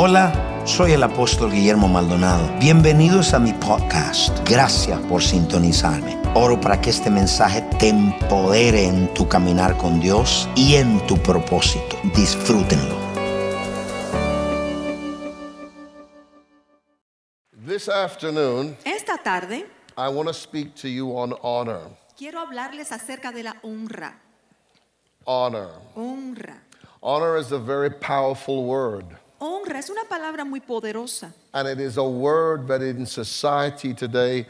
Hola, soy el apóstol Guillermo Maldonado. Bienvenidos a mi podcast. Gracias por sintonizarme. Oro para que este mensaje te empodere en tu caminar con Dios y en tu propósito. Disfrútenlo. This afternoon, Esta tarde I want to speak to you on honor. quiero hablarles acerca de la honra. Honor. Honra. Honor is a very powerful word, Honra es una palabra muy poderosa and it is a word that in society today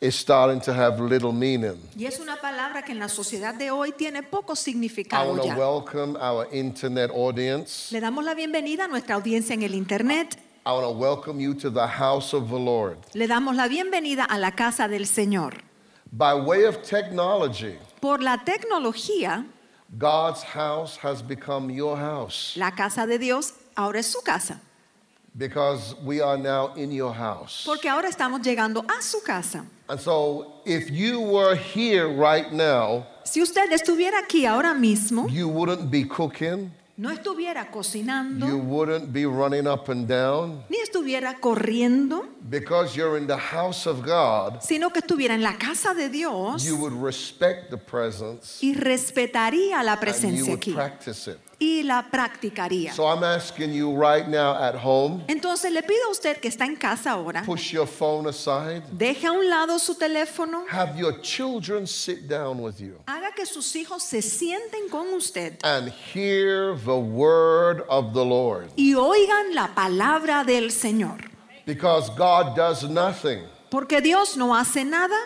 is starting to have little meaning. y es una palabra que en la sociedad de hoy tiene poco I significado want to ya. welcome our internet audience. Le damos la bienvenida a nuestra audiencia en el internet. I want to welcome you to the house of the Lord. Le damos la bienvenida a la casa del Señor. By way of technology, Por la tecnología, God's house has become your house la casa de Dios ahora es su casa, because we are now in your house. porque ahora estamos llegando a su casa. And so, if you were here right now, Si usted estuviera aquí ahora mismo, you wouldn't be cooking, no estuviera cocinando, you wouldn't be running up and down, ni estuviera corriendo, because you're in the house of God, sino que estuviera en la casa de Dios you would respect the presence y respetaría la and you presencia would aquí practice it. Y la practicaría. So I'm asking you right now at home, Entonces le pido a usted que está en casa ahora, push your phone aside, deje a un lado su teléfono, have your children sit down with you haga que sus hijos se sienten con usted and hear the word of the Lord. y oigan la palabra del Señor. Because God does nothing Porque Dios no hace nada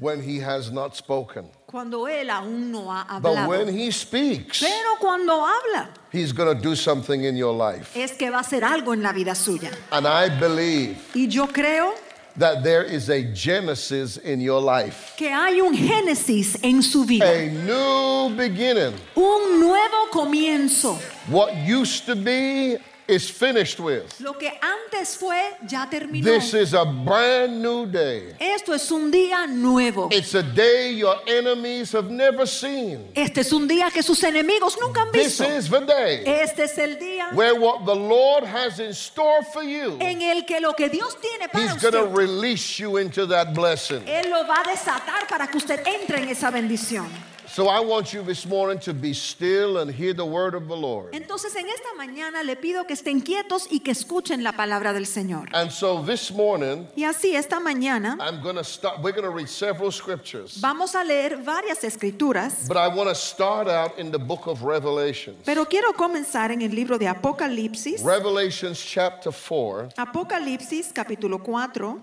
when He has not spoken. Cuando Él aún no ha But hablado. when He speaks, Pero cuando habla, He's going to do something in your life. es que va a hacer algo en la vida suya. And I believe Y yo creo that there is a Genesis in your life, que hay un Génesis en su vida, a new beginning. un nuevo comienzo. What used to be is finished with. Lo que antes fue ya terminó. This is a brand new day. Esto es un día nuevo. It's a day your enemies have never seen. Este es un día que sus enemigos nunca han visto. This is the day Este es el día where what the Lord has in store for you, en el que lo que Dios tiene para He's going to release you into that blessing. Él lo va a desatar para que usted entre en esa bendición. So I want you this morning to be still and hear the word of the Lord. Entonces en esta mañana le pido que estén quietos y que escuchen la palabra del Señor. And so this morning, Y así esta mañana I'm going to start, we're going to read several scriptures. vamos a leer varias escrituras, But I want to start out in the book of Revelations. pero quiero comenzar en el libro de Apocalipsis. Revelations chapter 4. Apocalipsis capítulo 4.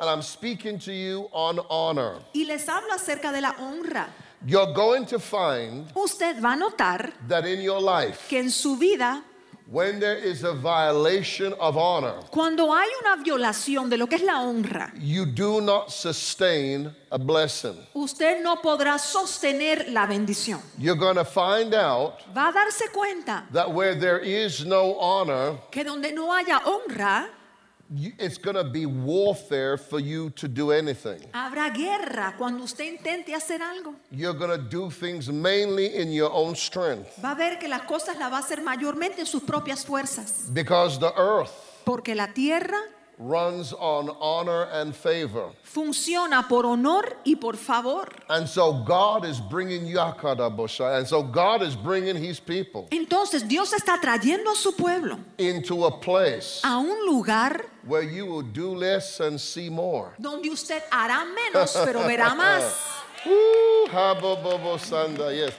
And I'm speaking to you on honor. Y les hablo acerca de la honra. You're going to find Usted va a notar that in your life, que en su vida, when there is a violation of honor, cuando hay una violación de lo que es la honra, you do not sustain a blessing. usted no podrá sostener la bendición. You're going to find out Va a darse cuenta that where there is no honor, que donde no haya honra, it's going to be warfare for you to do anything. habrá guerra cuando usted intente hacer algo. You're going to do things mainly in your own strength Va a ver que las cosas las va a hacer mayormente en sus propias fuerzas. because the earth Porque la tierra runs on honor and favor. funciona por honor y por favor. And so God is bringing Yakadabosha, and so God is bringing his people Entonces Dios está trayendo a su pueblo into a place a un lugar where you will do less and see more. donde usted hará menos, pero verá más. Woo, yes.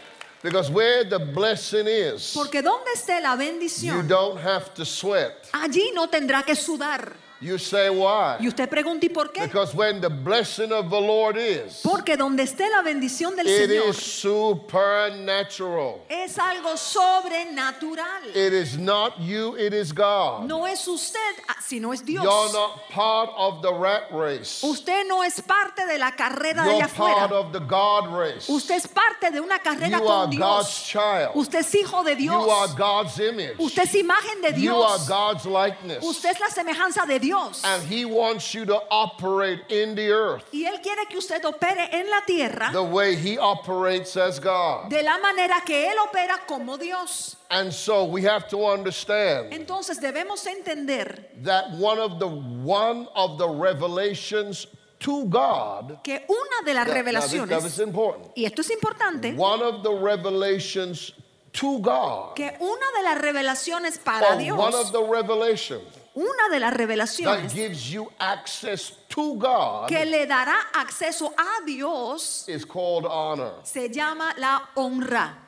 Because where the blessing is, Porque donde esté la bendición, you don't have to sweat. allí no tendrá que sudar. You say why? Y usted pregunta, ¿y por qué? Because when the blessing of the Lord is, Porque donde esté la bendición del it Señor is supernatural. es algo sobrenatural. It is not you, it is God. No es usted, ah, sino es Dios. You're not part of the rat race. Usted no es parte de la carrera de allá You're part afuera. of the God race. Usted es parte de una carrera You are con God's Dios. child. Usted es hijo de You are Dios. God's image. Usted es imagen de You are Dios. God's likeness. Usted es la semejanza de Dios. Dios. And He wants you to operate in the earth Y Él quiere que usted opere en la tierra the way He operates as God. de la manera que Él opera como Dios. And so we have to understand Entonces debemos entender that one of the one of the revelations to God que una de las that- now this- now this revelaciones, is important. y esto es importante, One of the revelations to God, que una de las revelaciones para or one of the revelations una de las that revelaciones gives you access to God que le dará acceso a Dios, is called honor. se llama la honra.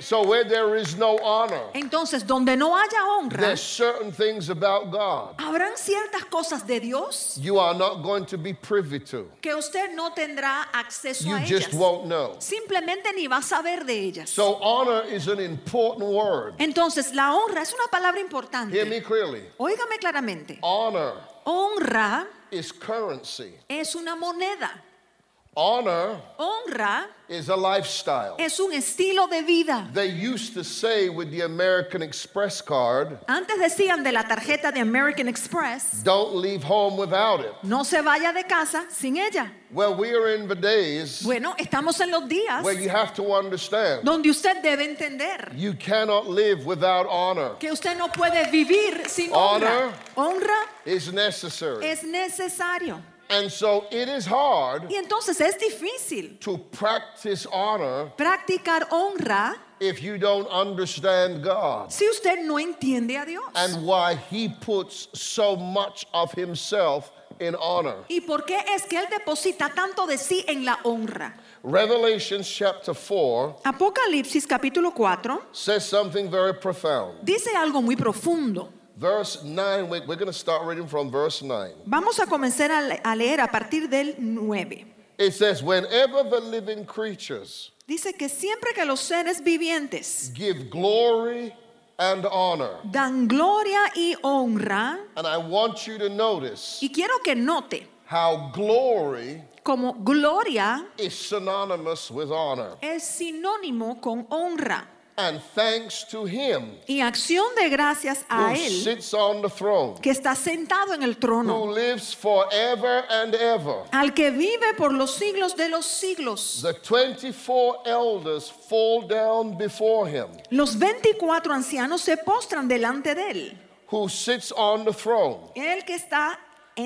So where there is no honor, Entonces, donde no haya honra, there's certain things about God habrán ciertas cosas de Dios you are not going to be privy to. que usted no tendrá acceso You a just ellas. won't know. Simplemente ni va a saber de ellas. So honor is an important word. Entonces, la honra es una palabra Hear importante. me clearly. Óigame claramente. Honor Honra is currency. es una moneda. Honor Honra is a lifestyle. es un estilo de vida. They used to say with the American Express card, Antes decían de la tarjeta de American Express, don't leave home without it. no se vaya de casa sin ella. Well, we are in the days Bueno, estamos en los días where you have to understand donde usted debe entender you cannot live without honor. que usted no puede vivir sin honra. Honra It's necessary. es necesario. And so it is hard Y entonces es difícil to practice honor practicar honra if you don't understand God si usted no entiende a Dios. and why He puts so much of Himself in honor. ¿Y por qué es que Él deposita tanto de sí en la honra? Revelation chapter 4 Apocalipsis capítulo 4 says something very profound. dice algo muy profundo. Verse 9, we- we're going to start reading from verse 9. Vamos a comenzar a le- a leer a partir del 9. It says, Whenever the living creatures Dice que siempre que los seres vivientes give glory and honor, dan gloria y honra, and I want you to notice y quiero que note how glory como gloria is synonymous with honor. es sinónimo con honra And thanks to Him y acción de gracias a who Él sits on the throne, que está sentado en el who trono, lives forever and ever. al que vive por los siglos de los siglos. The 24 elders fall down before Him Los 24 ancianos se postran delante de Él, who sits on the throne el que está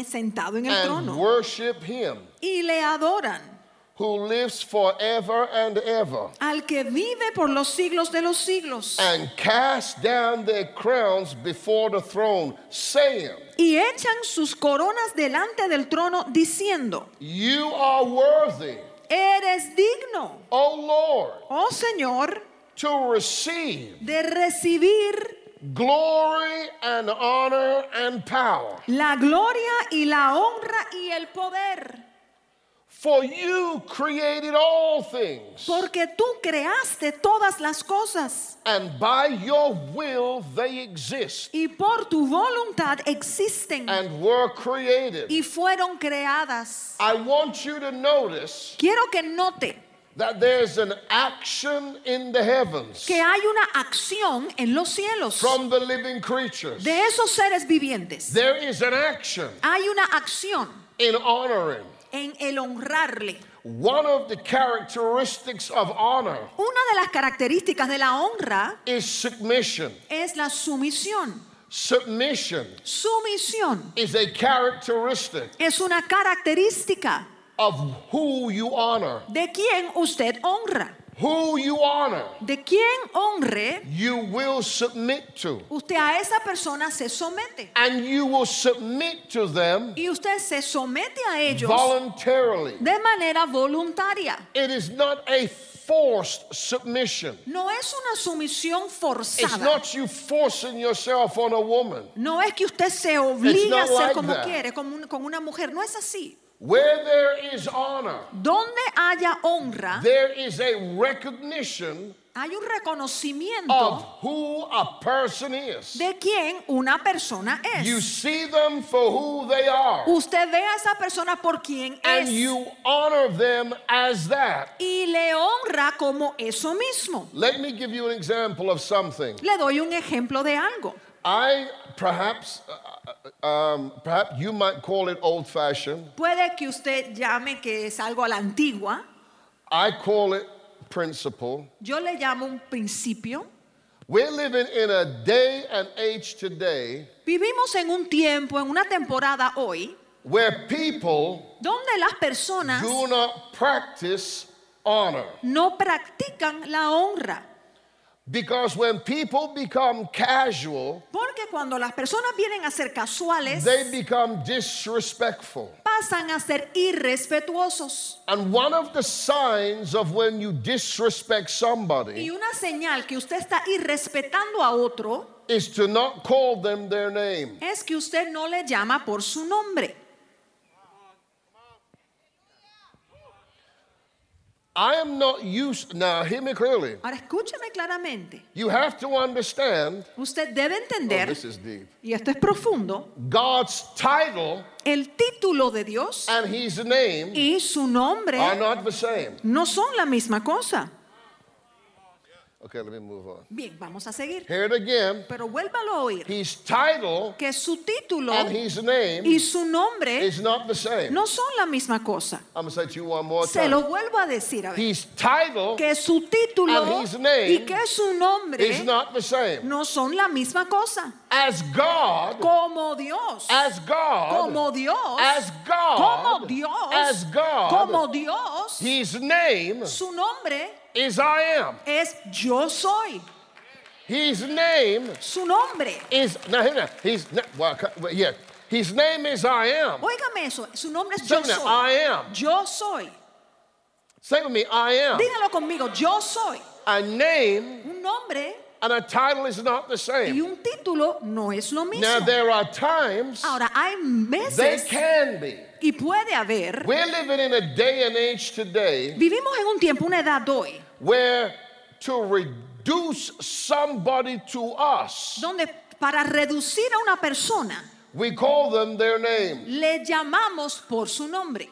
sentado en el and trono, worship Him y le adoran. Who lives forever and ever. al que vive por los siglos de los siglos and cast down their crowns before the throne, saying, y echan sus coronas delante del trono diciendo, You are worthy, eres digno, O Lord, oh Señor, to receive de recibir glory and honor and power. la gloria y la honra y el poder, For you created all things, porque tú creaste todas las cosas and by your will they exist y por tu voluntad existen and were created. y fueron creadas. I want you to notice Quiero que note that there's an action in the heavens que hay una acción en los cielos from the living creatures. de esos seres vivientes. There is an action Hay una acción in honoring. En el honrarle. One of the characteristics of honor Una de las características de la honra is submission. es la sumisión. Submission Sumisión is a characteristic es una característica of who you honor. de quien usted honra. Who you honor, De quien honre, you will submit to. usted a esa persona se somete. And you will submit to them Y usted se somete a ellos voluntarily. de manera voluntaria. It is not a forced submission. No es una sumisión It's forzada. not you forcing yourself on a woman. No es que usted se obliga a ser like como that. quiere, con una mujer. No es así. Where there is honor, Donde haya honra, there is a recognition Hay un reconocimiento of who a person is. de quién una persona You es. see them for who they are, Usted ve a esa persona por quien and es you honor them as that. y le honra como eso mismo. Let me give you an example of something. Le doy un ejemplo de algo. I perhaps, uh, um, perhaps you might call it old-fashioned. Puede que usted llame que es algo a la antigua. I call it principle. Yo le llamo un principio. We're living in a day and age today Vivimos en un tiempo, en una temporada hoy, where people donde las personas do not practice honor. no practican la honra. Because when people become casual, Porque cuando las personas vienen a ser casuales, they become disrespectful. pasan a ser irrespetuosos. And one of the signs of when you disrespect Y somebody una señal que usted está irrespetando a otro is to not call them their name. es que usted no le llama por su nombre. I am not used, now hear me clearly. Ahora escúcheme claramente. You have to understand, Usted debe oh, entender, this is deep. y esto es profundo, God's title el título de Dios and his name y su nombre are not the same. no son la misma cosa. Okay, let me move on. Bien, vamos a seguir. Hear it again. Pero vuélvalo a oír. His title Que su título and his name y su nombre is not the same. no son la misma cosa. I'm say to you one more Se lo time. vuelvo a decir a ver. His title Que su título And his name y que su nombre is not the same. no son la misma cosa. As God, Como Dios. as God, Como Dios. as God, Como Dios. as God, Como Dios. his name Su nombre is I am. es yo soy. His name Su nombre. is, now, here now, his, well, yeah, his name is I am. Óigame eso. Su nombre es Say yo soy. I am. Yo soy. Say with me, I am. Dígalo conmigo. Yo soy. A name Un nombre and a title is not the same. y un título no es lo mismo. Now, there are times Ahora, hay they can be. Y puede haber. We're living in a day and age today Vivimos en un tiempo, una edad hoy, where to reduce somebody to us, donde para reducir a una persona we call them their name. le llamamos por su nombre.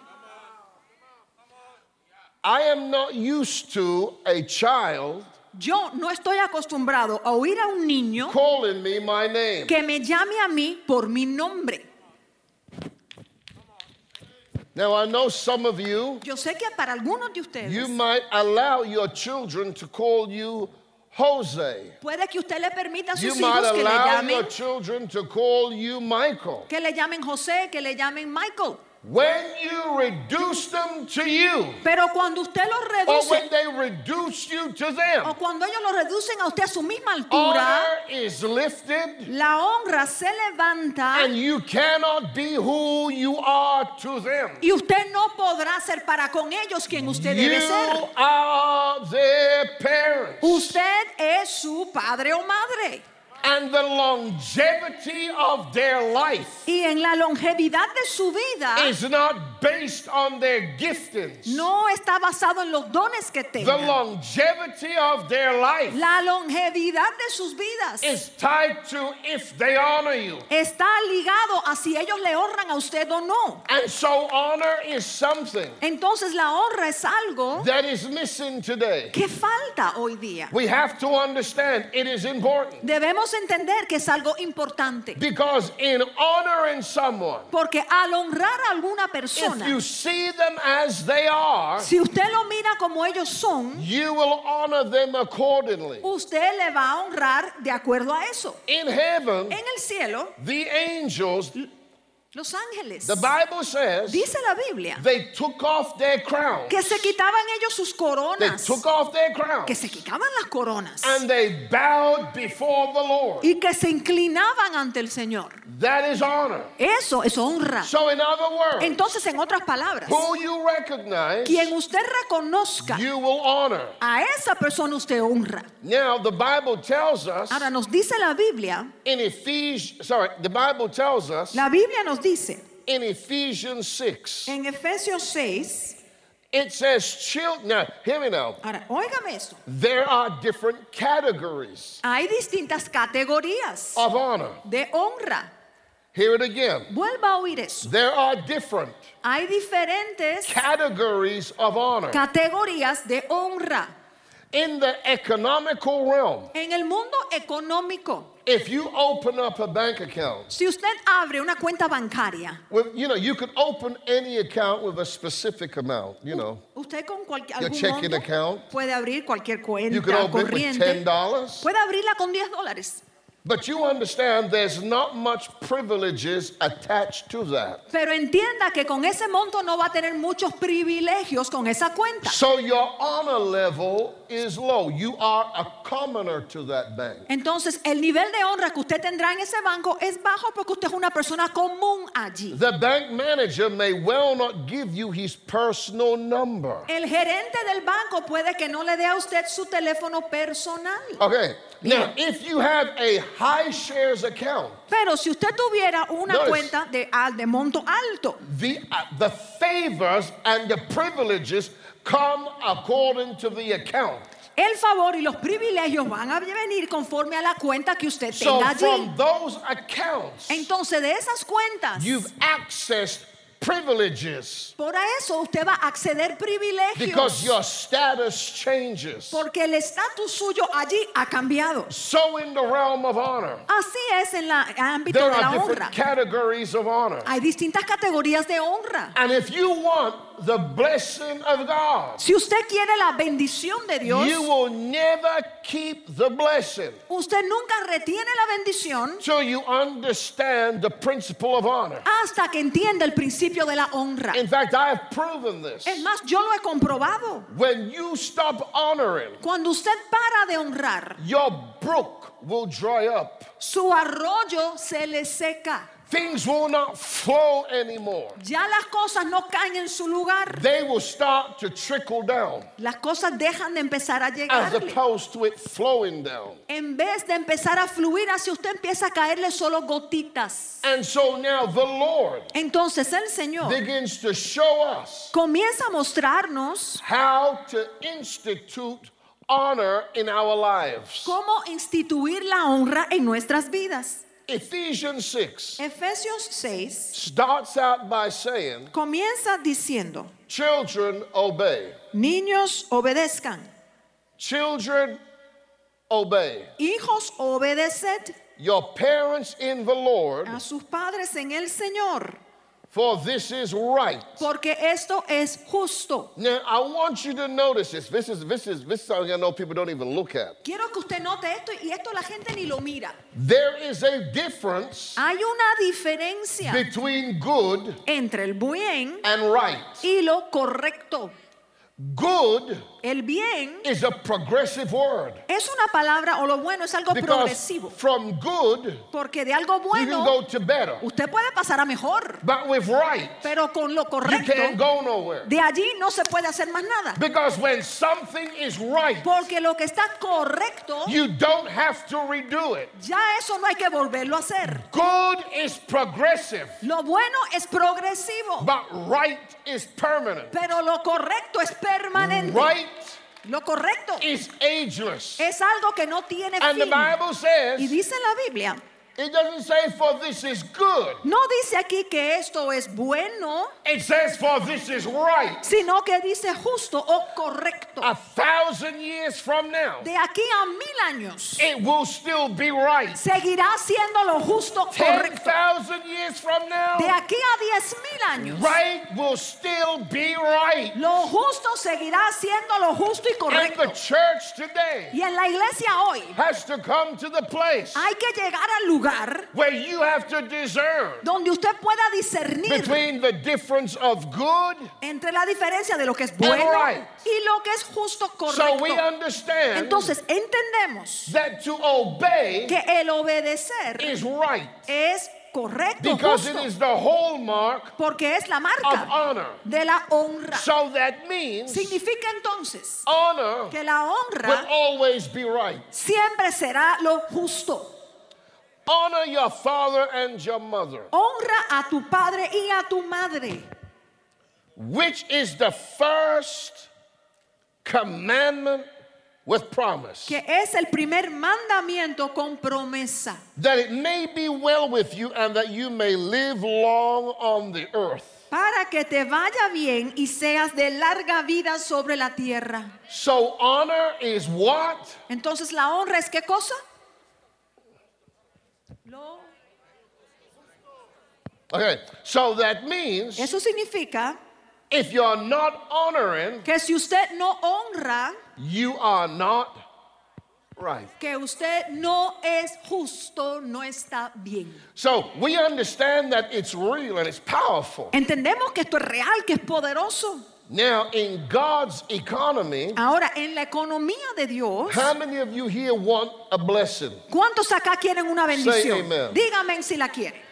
I am not used to a child Yo no estoy acostumbrado a oír a un niño calling me my name. que me llame a mí por mi nombre. Now, I know some of you, Yo sé que para algunos de ustedes you might allow your children to call you Jose. puede que usted le permita a You sus might hijos que le allow your children to call you Michael. que le llamen José, que le llamen Michael. When you reduce them to you, Pero cuando usted los or reduce when they reduce you to o them, cuando ellos lo reducen a usted a su misma altura, honor is lifted la honra se levanta and you cannot be who you are to them. y usted no podrá ser para con ellos quien usted You debe ser. are their parents. Usted es su padre o madre. And the longevity of their life Y en la longevidad de su vida is not based on their giftings. no está basado en los dones que The tengan. longevity of their life La longevidad de sus vidas is tied to if they honor you. está ligado a si ellos le honran a usted o no. And so honor is something Entonces la honra es algo that is missing today. que falta hoy día. We have to understand it is important Debemos entender que es algo importante. because in honoring someone, Porque al honrar a alguna if persona, you see them as they are, si usted lo mira como ellos son, you will honor them accordingly. usted le va a honrar de acuerdo a eso. In heaven, En el cielo, the angels, los ángeles, the Bible says, dice la Biblia, they took off their crown. que se quitaban ellos sus They coronas, took off their que se quitaban las coronas and they bowed before the Lord. y que se inclinaban ante el Señor. That is honor. Eso es honra. So, in other words, Entonces, en otras palabras, who you recognize, quien usted reconozca, you will honor. a esa persona usted honra. Now, the Bible tells us Ahora nos dice la Biblia, in Ephesians, sorry, the Bible tells us la Biblia nos dice in Ephesians 6, en Efesios 6, It says children. Now, hear me now. Ahora, óigame esto. There are different categories Hay distintas categorías of honor. de honra. Hear it again. Vuelva a oír eso. There are different Hay diferentes categories of honor. categorías de honra. In the economical realm, En el mundo económico, if you open up a bank account, si usted abre una cuenta bancaria, with, you know, you could open any account with a specific amount, you know. usted con cualquier algún checking account. puede abrir cualquier You could cuenta open it with corriente. $10. Puede abrirla con 10 dólares. But you understand there's not much privileges attached to that. Pero entienda que con ese monto no va a tener muchos privilegios con esa cuenta. So your honor level is low. You are a commoner to that bank. Entonces, el nivel de honra que usted tendrá en ese banco es bajo porque usted es una persona común allí. The bank manager may well not give you his personal number. El gerente del banco puede que no le dé a usted su teléfono personal. Okay. Now, if you have a high shares account, Pero si usted tuviera una Notice. cuenta de, de monto alto, the, uh, the favors and the privileges come according to the account. el favor y los privilegios van a venir conforme a la cuenta que usted So tenga allí. from those accounts, Entonces, de esas cuentas, you've accessed privileges por eso usted va a acceder because privilegios. your status changes. Porque el estatus suyo allí ha cambiado. So in the realm of honor, Así es en el ámbito there de la are different honra. categories of honor. Hay distintas categorías de honra. And if you want the blessing of God, Si usted quiere la bendición de Dios, you will never keep the blessing usted nunca retiene la bendición till you understand the principle of honor. hasta que entienda el principio de la honra. In fact, I have proven this. Es más, yo lo he comprobado. When you stop honoring, Cuando usted para de honrar, your brook will dry up. su arroyo se le seca. Things will not flow anymore. Ya las cosas no caen en su lugar. They will start to trickle down Las cosas dejan de empezar a as llegarle. opposed to it flowing down. En vez de empezar a fluir hacia usted, empieza a caerle solo gotitas. And so now the Lord Entonces el Señor begins to show us comienza a mostrarnos how to institute honor in our lives. cómo instituir la honra en nuestras vidas. Ephesians 6 Efesios 6 starts out by saying, comienza diciendo, Children, obey. niños obedezcan, Children, obey. hijos obedeced Your parents in the Lord, a sus padres en el Señor, for this is right. porque esto es justo. Now, I want you to notice this. This is this is this is something I know people don't even look at. Quiero que usted note esto y esto la gente ni lo mira. There is a difference Hay una diferencia between good entre el bien and right. y lo correcto. Good El bien is a progressive word es una palabra o lo bueno es algo because progresivo, from good porque de algo you can bueno go to better, usted puede pasar a mejor, but with right pero con lo you correcto can't go nowhere. de allí no se puede hacer más nada. Because when something is right, Porque lo que está correcto, you don't have to redo it. ya eso no hay que volverlo a hacer. Good is progressive, Lo bueno es progresivo, but right is permanent. pero lo correcto es permanente. Right Lo correcto is ageless. es algo que no tiene And the fin. Bible Y says, dice en la Biblia, it doesn't say for this is good. no dice aquí que esto es bueno, It says for this is right. sino que dice justo o correcto. A thousand years from now, De aquí a mil años it will still be right. seguirá siendo lo justo correcto. thousand years from De now, aquí a diez mil años, right will still be right. lo justo seguirá siendo lo justo y And correcto. the church today Y en la iglesia hoy has to come to the place hay que llegar al lugar where you have to discern donde usted pueda discernir between the difference of good. entre la diferencia de lo que es bueno right. y lo que es justo So correcto. we understand Entonces entendemos that to obey que el obedecer is right es correcto, because it is the hallmark porque es la of marca honor. de la honra. So that means Significa entonces honor que la will honra always be right. siempre será lo justo. Honor your father and your mother. Honra a tu padre y a tu madre. which is the first commandment with promise, que es el primer mandamiento con promesa, that it may be well with you and that you may live long on the earth. para que te vaya bien y seas de larga vida sobre la tierra. So, honor is what? Entonces, ¿la honra es qué cosa? Okay, so that means Eso significa if you're not honoring, que si usted no honra, you are not right. que usted no es justo, no está bien. So we understand that it's real and it's powerful. Entendemos que esto es real, que es poderoso. Now, in God's economy, Ahora, en la economía de Dios, how many of you here want a blessing? ¿cuántos acá quieren una bendición? amen. Dígame si la quieren.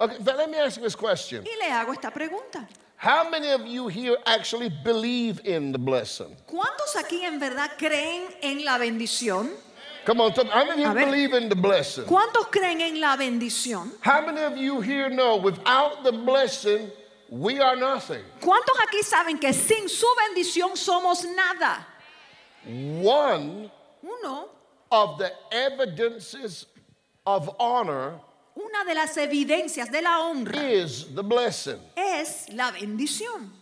Okay, but let me ask you this question. Y le hago esta pregunta. How many of you here actually believe in the blessing? ¿Cuántos aquí en verdad creen en la bendición? Come on, how many of you believe in the blessing? ¿Cuántos creen en la bendición? How many of you here know without the blessing, we are nothing? ¿Cuántos aquí saben que sin su bendición somos nada? One Uno, of the evidences of honor una de las evidencias de la honra is the blessing. es la bendición.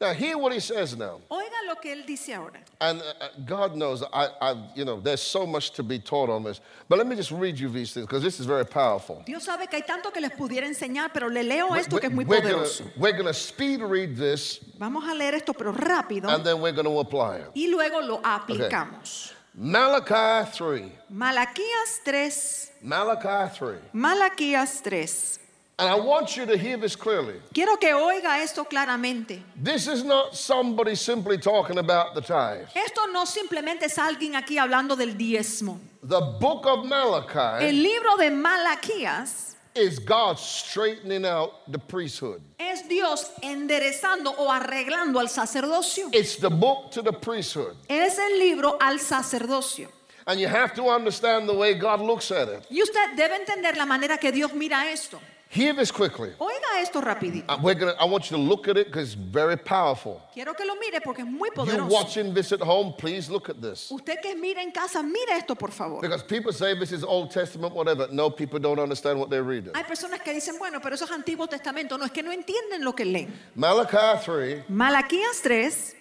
Now, hear what he says now. Oiga lo que él dice ahora. And uh, uh, God knows, I, I, you know, there's so much to be taught on this. But let me just read you these things because this is very powerful. Dios sabe que hay tanto que les pudiera enseñar, pero le leo esto que es muy we're gonna, poderoso. we're gonna speed read this Vamos a leer esto, pero rápido, and then we're going to apply it. y luego lo aplicamos. Malachi 3. Malaquías 3, Malachi 3. Malaquías 3. And I want you to hear this clearly. Quiero que oiga esto claramente. This is not somebody simply talking about the tithe. Esto no simplemente es alguien aquí hablando del diezmo. The book of Malachi El libro de Malaquías is God straightening out the priesthood. es Dios enderezando o arreglando al sacerdocio. It's the book to the priesthood. Es el libro al sacerdocio. And you have to understand the way God looks at it. Y usted debe entender la manera que Dios mira esto. Hear this quickly. Oiga esto rapidito. We're gonna, I want you to look at it because it's very powerful. Quiero que lo mire porque es muy poderoso. watching this at home, please look at this. Usted que mira en casa, mire esto por favor. Because people say this is Old Testament, whatever. No, people don't understand what they're reading. Hay personas que dicen, bueno, pero eso es Antiguo Testamento. No, es que no entienden lo que leen. Malachi 3, Malaquías 3,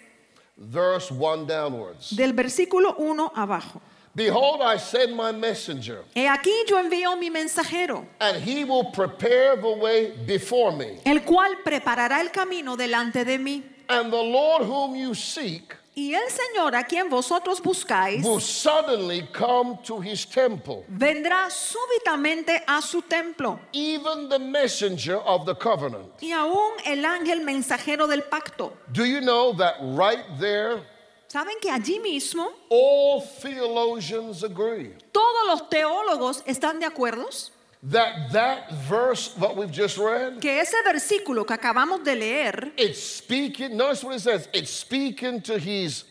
verse 1 downwards. del versículo 1 abajo. Behold, I send my messenger, He aquí yo envío mi mensajero, and he will prepare the way before me. el cual preparará el camino delante de mí. And the Lord whom you seek Y el Señor a quien vosotros buscáis will suddenly come to his temple, vendrá súbitamente a su templo. even the messenger of the covenant. Y aún el ángel mensajero del pacto. Do you know that right there, ¿Saben que allí mismo all theologians agree todos los teólogos están de acuerdo that that verse, what we've just read, que ese versículo que acabamos de leer it's speaking, notice what it says, it's speaking to his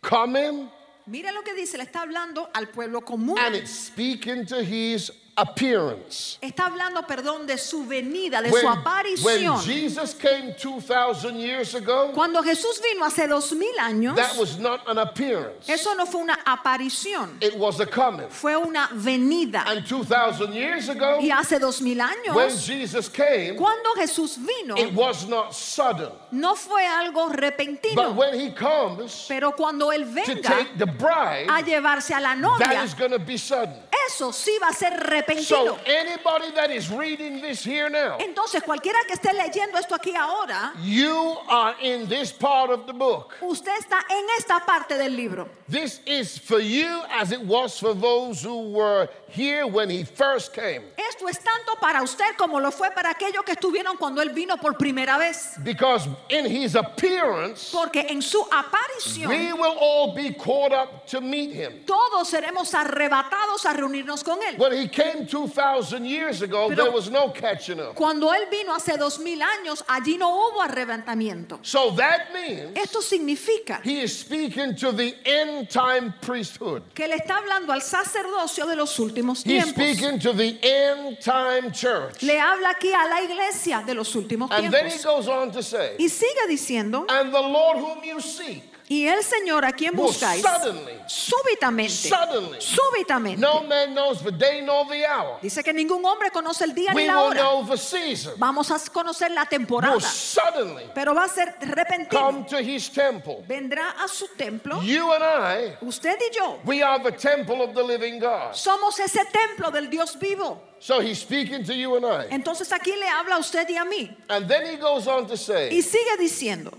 coming Mira lo que dice, le está hablando al pueblo común. and it's speaking to his appearance. Está hablando, perdón, de su venida, de When, su when aparición. Jesus came 2,000 years ago, Cuando Jesús vino hace dos mil años, that was not an appearance, eso no fue una aparición, it was a coming. fue una venida. And 2,000 years ago, Y hace dos mil when años, Jesus came, cuando Jesús vino, it was not sudden. no fue algo But repentino, when he comes pero cuando Él to venga take the bride, a llevarse a la that novia, is going to be sudden. eso sí va a ser repentino. So anybody that is reading this here now, Entonces, cualquiera que esté leyendo esto aquí ahora, you are in this part of the book. usted está en esta parte del libro. This is for you as it was for those who were here when he first came. Esto es tanto para usted como lo fue para aquellos que estuvieron cuando Él vino por primera vez. Because in his appearance, Porque en su aparición we will all be caught up to meet him. todos seremos arrebatados a reunirnos reunirnos con Él. When he came 2,000 years ago, Pero- there was no catching up. Cuando Él vino hace dos mil años, allí no hubo arrebatamiento. So that means Esto significa he is speaking to the end time priesthood. que le está hablando al sacerdocio de los últimos He's tiempos. speaking to the end time church. Le habla aquí a la iglesia de los últimos And then he tiempos. goes on to say, Y sigue diciendo, and the Lord whom you seek y el Señor a quien will buscáis, suddenly, súbitamente, suddenly, súbitamente. no man knows the day nor the hour. Dice que ningún hombre conoce el día ni la will hora. know the season. Vamos a conocer la temporada, suddenly pero va a ser repentino. come to his temple. Vendrá a su templo. You and I, Usted y yo we are the temple of the living God. somos ese templo del Dios vivo. So he's speaking to you and I. Entonces aquí le habla a usted y a mí. And then he goes on to Y say, sigue diciendo,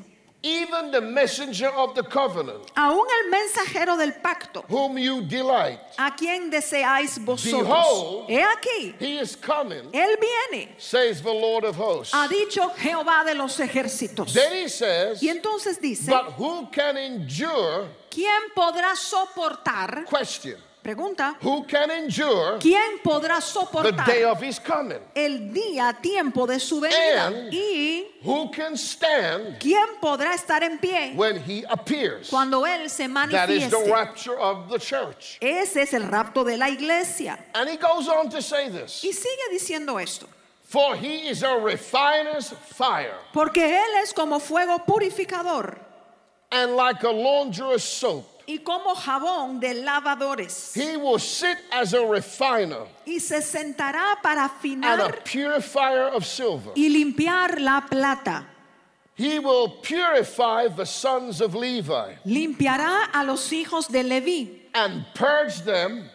even the messenger of the covenant, aún el mensajero del pacto, whom you delight, a quien deseáis vosotros. Behold, He aquí, he is coming, él viene, says the Lord of hosts. ha dicho Jehová de los ejércitos. Then he says, Y entonces dice, but who can endure, ¿quién podrá soportar? question, Pregunta, who can endure ¿quién podrá the day soportar of his coming? el día, tiempo de su venida? And- Y Who can stand ¿quién podrá estar en pie when he appears? cuando él se That is the manifieste? rapture of the church. Ese es el rapto de la iglesia. And he goes on to say this Y sigue diciendo esto. For he is a refiner's fire, Porque Él es como fuego purificador and like a launderer's soap. Y como jabón de lavadores. He will sit as a refiner Y se sentará para and a afinar purifier of silver. y limpiar la plata. He will purify the sons of Levi Limpiará a los hijos de Leví. and purge them,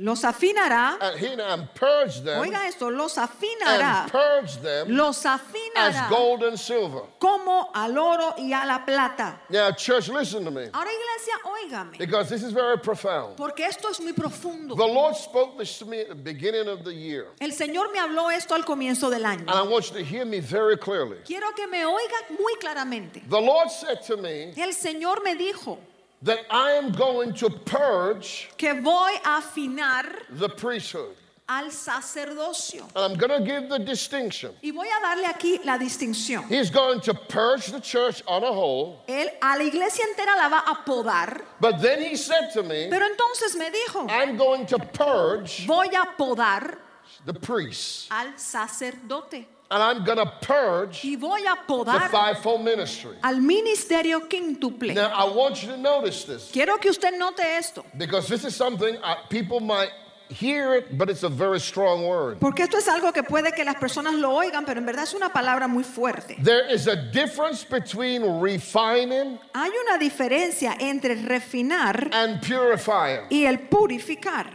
Los afinará. and, he- and purge them, Oiga esto, los afinará. and purge them Los as afinará gold and silver. como al oro y a la plata. Now, church, listen to me, Ahora iglesia, óigame. because this is very profound. Porque esto es muy profundo. The Lord spoke this to me at the beginning of the year, El Señor me habló esto al comienzo del año. and I want you to hear me very clearly. Quiero que me oiga muy claramente. The Lord said to me El Señor me dijo that I am going to purge que voy a afinar the priesthood. al sacerdocio. And I'm going to give the distinction. Y voy a darle aquí la distinción. He's going to purge the church on a whole, Él a la iglesia entera la va a podar, but then he said to me, pero entonces me dijo, I'm going to purge voy a podar the priests, al sacerdote and I'm going to purge y voy a the podar fivefold ministry. al ministerio quíntuple. Now, I want you to notice this Quiero que usted note esto, because this is something uh, people might hear it, but it's a very strong word. porque esto es algo que puede que las personas lo oigan, pero en verdad es una palabra muy fuerte. There is a difference between refining Hay una diferencia entre refinar and purifying. y el purificar.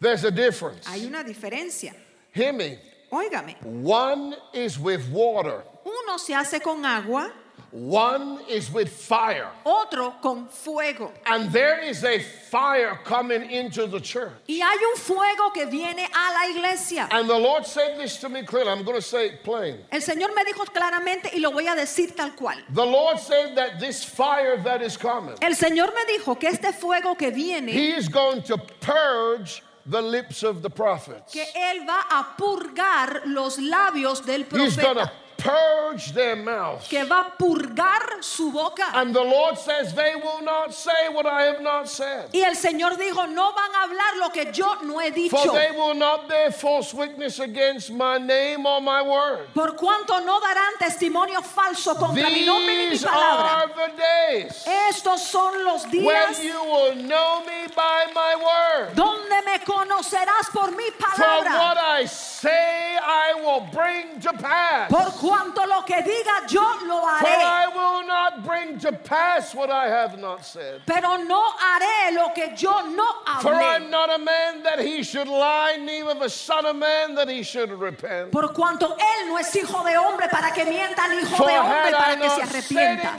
There's a difference. Hay una diferencia. Hear me. Óigame, One is with water, uno se hace con agua, one is with fire. otro con fuego. And there is a fire coming into the church. Y hay un fuego que viene a la iglesia. And the Lord said this to me clearly. I'm going to say it plain. El Señor me dijo claramente y lo voy a decir tal cual. The Lord said that this fire that is coming, El Señor me dijo que este fuego que viene, He is going to purge the lips of the prophets. que Él va a purgar los labios del profeta, purge their mouths. que va a purgar su boca. And the Lord says, They will not say what I have not said. Y el Señor dijo, no van a hablar lo que yo no he For dicho. they will not bear false witness against my name or my word. Por cuanto no darán testimonio falso contra mi nombre ni mi These palabra. are the days Estos son los when días you will know me by my word. donde me conocerás por mi For palabra. what I say, I will bring to pass. Por cuanto lo que diga yo lo For I haré. will not bring to pass what I have not said. Pero no haré lo que yo no For I'm hablé. not a man that he should lie, neither the son of man that he should repent. Por cuanto él no es hijo de hombre para que mienta, ni hijo For de hombre had I para que se arrepienta.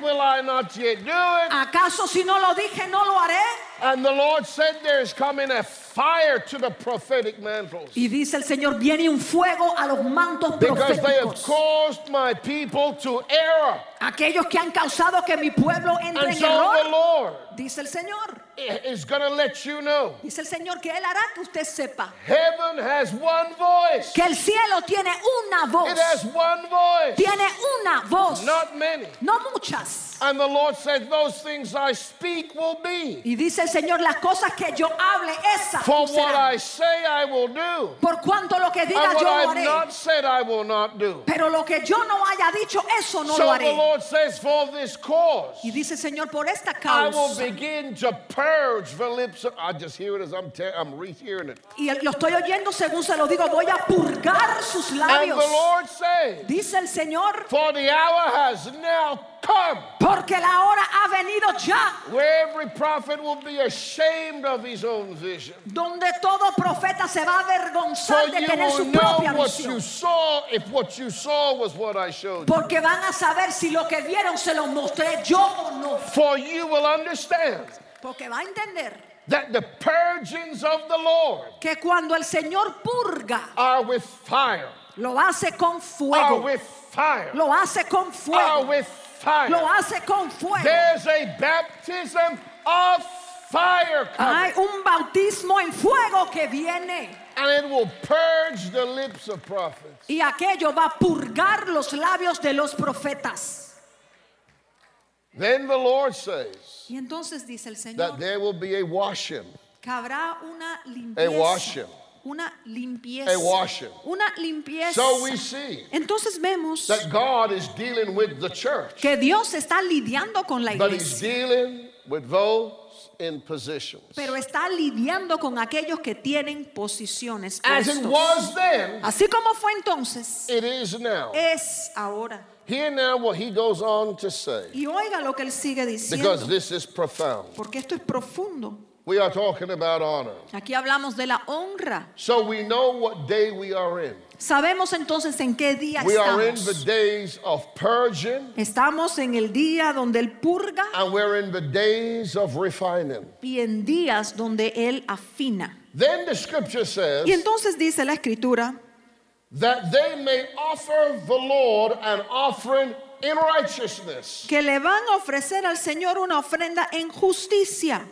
it? ¿Acaso si no lo dije no lo haré? And the Lord said, There is coming a fire to the prophetic mantles. Y dice el Señor, viene un fuego a los mantos Because they have caused my people to err. Aquellos que han causado que mi pueblo entre And en so the error, Lord dice el Señor. Is going to let you know Dice el Señor que Él hará que usted sepa heaven has one voice. que el cielo tiene una voz. It has one voice, Tiene una voz, not many. no muchas. And the Lord said, Those things I speak will be. Y dice el Señor, las cosas que yo hable, esas For what. I say, I will do. Por cuanto lo que diga yo lo haré. not said, I will not do. Pero lo que yo no haya dicho, eso no lo So the haré. Lord says, For this cause, Y dice el Señor, por esta I will causa. begin to purge the lips of. I just hear it as I'm, I'm rehearing it. Y lo estoy oyendo según se lo digo, voy a purgar sus And labios. the Lord Dice el Señor, For the hour has now come porque la hora ha venido ya, where every prophet will be ashamed of his own vision. donde todo profeta se va a avergonzar de tener su know propia what you visión. saw if what you saw was what I showed you. Porque van a saber si lo que vieron se lo mostré yo o no. For you will understand Porque va a entender that the purgings of the Lord que cuando el Señor purga, are with fire, lo hace con are fuego. with fire, Lo hace con are fuego. with Lo fire. hace con fuego. There's a baptism of fire Hay coming, un bautismo en fuego que viene. and it will purge the lips of prophets. Y aquello va a purgar los labios de los profetas. Then the Lord says Y entonces dice el Señor that there will be a washing, que habrá una a limpieza. washing. Una limpieza. A washing. Una limpieza. So we see Entonces vemos that God is dealing with the church, que Dios está lidiando con la but He's iglesia. dealing with those in positions. Pero está lidiando con aquellos que tienen posiciones. As it puestos. was then, Así como fue entonces, it is now. es ahora. Hear now what he goes on to say, Y oiga lo que él sigue diciendo. because this is profound. Porque esto es profundo. We are talking about honor. Aquí hablamos de la honra. So we know what day we are in. Sabemos entonces en qué día We are in the estamos. days of purging, Estamos en el día donde Él purga and we're in the days of refining. y en días donde Él afina. Then the scripture says Y entonces dice la escritura that they may offer the Lord an offering in righteousness. que le van a ofrecer al Señor una ofrenda en justicia.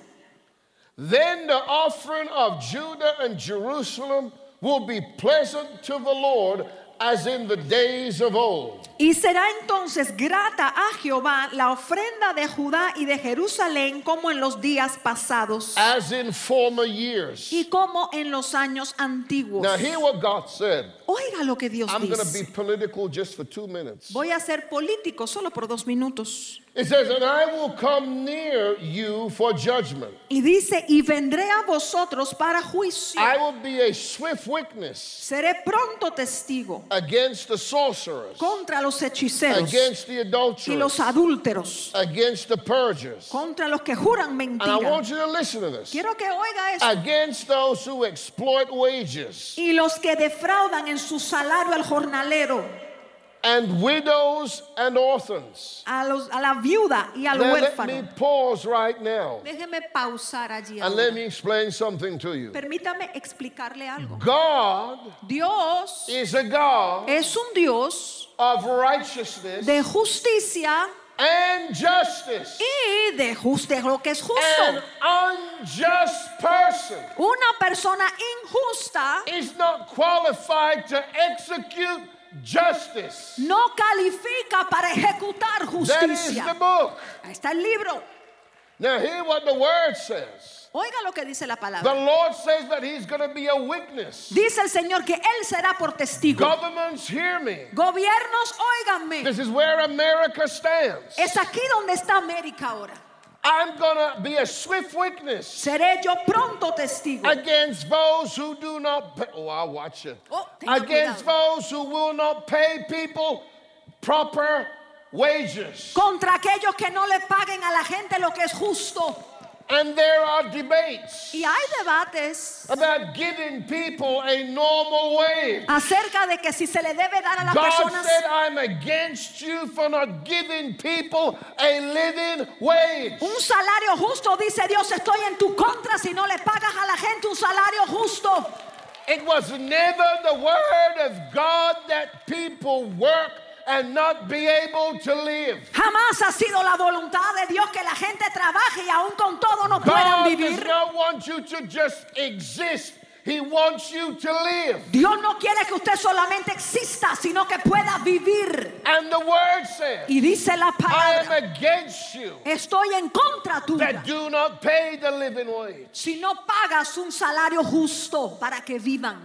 Then the offering of Judah and Jerusalem will be pleasant to the Lord as in the days of old. Y será entonces grata a Jehová la ofrenda de Judá y de Jerusalén como en los días pasados As in former years. y como en los años antiguos. Now, hear what God said. Oiga lo que Dios I'm going to be dice. political just for two minutes. Voy a ser político solo por dos minutos. It says, And I will come near you for judgment. Y dice, y vendré a vosotros para juicio. I will be a swift witness Seré pronto testigo against the sorcerers, contra los hechiceros against the y adulterers, los adúlteros, against the purgers. contra los que juran And I mentira. want you to listen to this. Quiero que oiga esto. Against those who exploit wages Y los que defraudan en su salario al jornalero, and widows and orphans. a, los, a la viuda y al Now, let me pause right now Déjeme pausar allí. and ahora. let me explain something to you. Permítame explicarle algo. God Dios is a God es un Dios of righteousness de justicia and justice. y de justicia, lo que es justo. An unjust person Una persona injusta is not qualified to execute justice. no califica para ejecutar the justicia. book. Ahí está el libro. Now, hear what the word says. Oiga lo que dice la The palabra. Lord says that He's going to be a witness. Dice el Señor que Él será por testigo. Governments, hear me. Gobiernos, óiganme. This is where America stands. Es aquí donde está América ahora. I'm going to be a swift witness Seré yo pronto testigo. against those who do not pay. Oh, I'll watch it. Oh, against cuidado. those who will not pay people proper wages. Contra aquellos que no le paguen a la gente lo que es justo. And there are debates Y hay debates about giving people a normal wage. acerca de que si se le debe dar a las God personas said, I'm against you for not giving people a living wage. un salario justo. Dice Dios, estoy en tu contra si no le pagas a la gente un salario justo. It was never the word of God that people work and not be able to live. Jamás ha sido la voluntad de Dios que la gente trabaje y aún con todo no puedan God does vivir. not want you to just exist. He wants you to live. Dios no quiere que usted solamente exista, sino que pueda vivir. And the word says, Y dice la I am palabra, against you estoy en contra tuya. that do not pay the living wage. Si no pagas un salario justo para que vivan.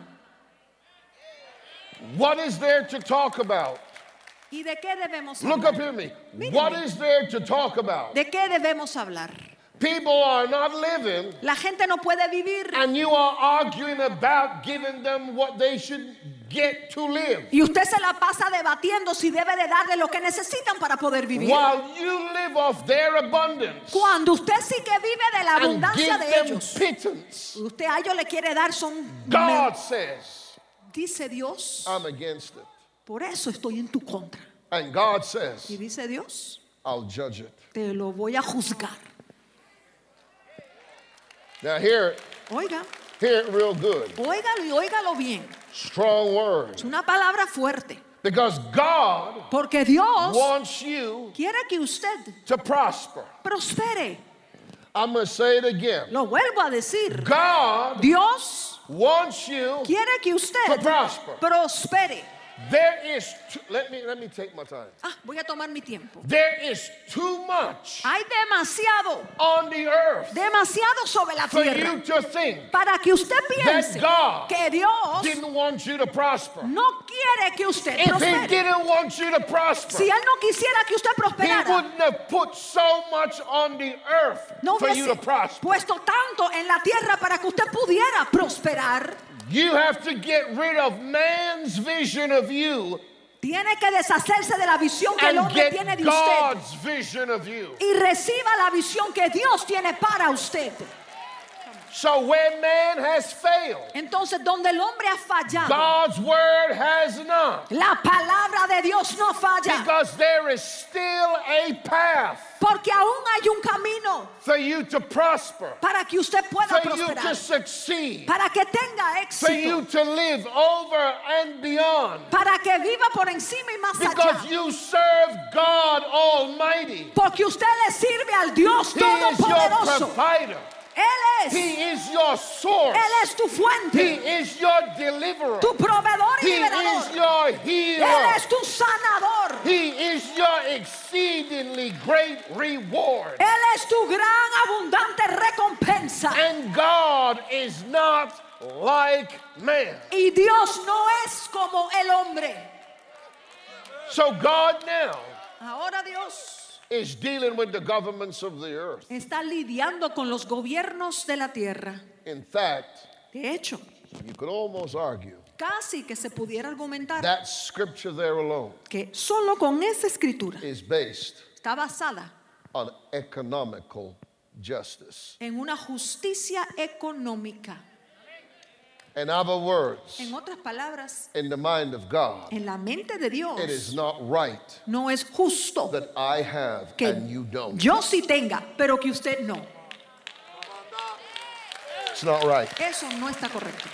What is there to talk about? ¿Y de qué debemos Look up hablar? here at me. Mírame. What is there to talk about? ¿De qué debemos hablar? People are not living, La gente no puede vivir and you are arguing about giving them what they should get to live. y usted se la pasa debatiendo si debe de darle lo que necesitan para poder vivir. While you live off their abundance Cuando usted sí que vive de la and abundancia give de them ellos, pittance, usted a ellos le quiere dar son God says, dice Dios, I'm against it. Por eso estoy en tu contra. And God Y says, dice Dios, I'll judge it. te lo voy a juzgar. Now, hear it, Oiga, hear it real good. óigalo y óigalo bien. Strong word. Es una palabra fuerte. Because God Porque Dios wants you quiere que usted to prosper. prospere. I'm going to say it again. Lo vuelvo a decir. God Dios wants you quiere que to usted prosper. prospere. There is, too, let me, let me take my time. Ah, voy a tomar mi tiempo. There is too much Hay demasiado, on the earth demasiado sobre la for tierra you to think para que usted piense God que Dios didn't want you to prosper. no quiere que usted If He prospere. didn't want you to prosper, Si Él no quisiera que usted He prosperara, wouldn't have put so much on the earth no for you to prosper. puesto tanto en la tierra para que usted pudiera prosperar. You have to get rid of man's vision of you Tiene que deshacerse de la visión que el hombre tiene de usted God's y reciba la visión que Dios tiene para usted. So where man has failed, Entonces, donde el hombre ha fallado, God's word has not. la palabra de Dios no falla, Because there is still a path porque aún hay un camino for you to prosper, para que usted pueda for you to succeed, para que tenga éxito. for you to live over and beyond. para que viva por encima y más Because allá. you serve God Almighty. Porque usted le sirve al Dios He is your provider. Él es, He is your source. Él es tu He fuente, is your deliverer. tu proveedor y He is liberador. your Él healer. es tu sanador. He is your exceedingly great reward. Él es tu gran abundante recompensa. And God is not like man. Y Dios no es como el hombre. So God now Ahora Dios is dealing with the governments of the earth. está lidiando con los gobiernos de la tierra. In fact, De hecho, you could almost argue casi que se pudiera argumentar that scripture there alone que solo con esa escritura is based está basada on economical justice. en una justicia económica. In other words, En otras palabras, in the mind of God, en la mente de Dios it is not right no es justo that I have que and you don't. yo sí tenga, pero que usted no. It's not right. Eso no está correcto.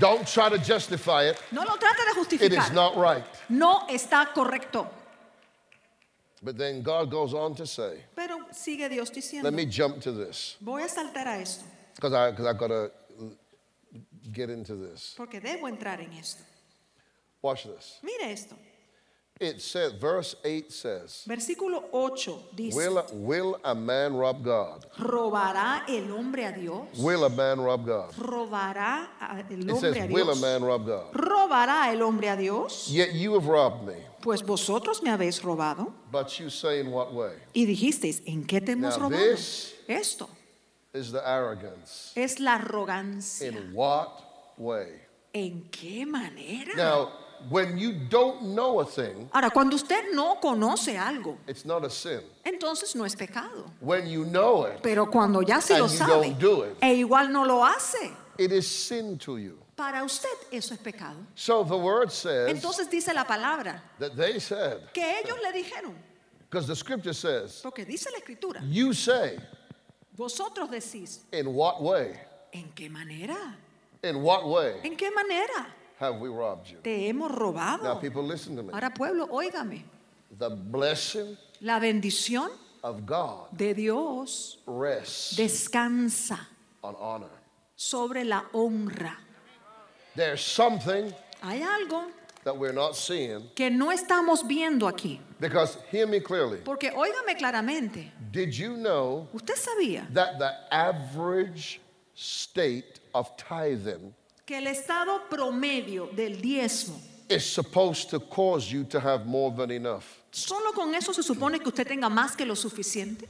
Don't try to justify it. No lo trate de It is not right. No está correcto. But then God goes on to say, Pero sigue Dios diciendo, let me jump to this voy a saltar a esto, because I because I got to get into this. porque debo entrar en esto. Watch this. Mire esto. It says verse 8 says, Versículo 8 dice, will, will a man rob God? ¿robará el hombre a Dios? Will a man rob God? ¿Robará el hombre a says, will a Dios? man rob God? ¿Robará el hombre a Dios? Yet you have robbed me. Pues vosotros me habéis robado. But you say in what way? Y dijisteis, ¿en qué te hemos Now robado? this- Esto Is the arrogance. es la arrogancia. In what way? ¿En qué manera? Now, when you don't know a thing, Ahora, cuando usted no conoce algo, it's not a sin. entonces no es pecado. When you know it, Pero cuando ya se And lo you sabe don't do it. e igual no lo hace, it is sin to you. para usted eso es pecado. So the word says Entonces dice la palabra that they said, que ellos le dijeron, because the scripture says, porque dice la escritura, you say, vosotros decís, in what way? ¿en qué manera? In what way ¿En qué manera have we robbed you? te hemos Now, robado? people, listen to me. Ahora pueblo, óigame, the blessing La bendición of God de Dios rests descansa on honor. sobre la honra. There's something Hay algo that we're not seeing que no estamos viendo aquí. because, hear me clearly, Porque óigame claramente, did you know usted sabía that the average state of tithing que el estado promedio del diezmo, is supposed to cause you to have more than enough? solo con eso se supone que usted tenga más que lo suficiente.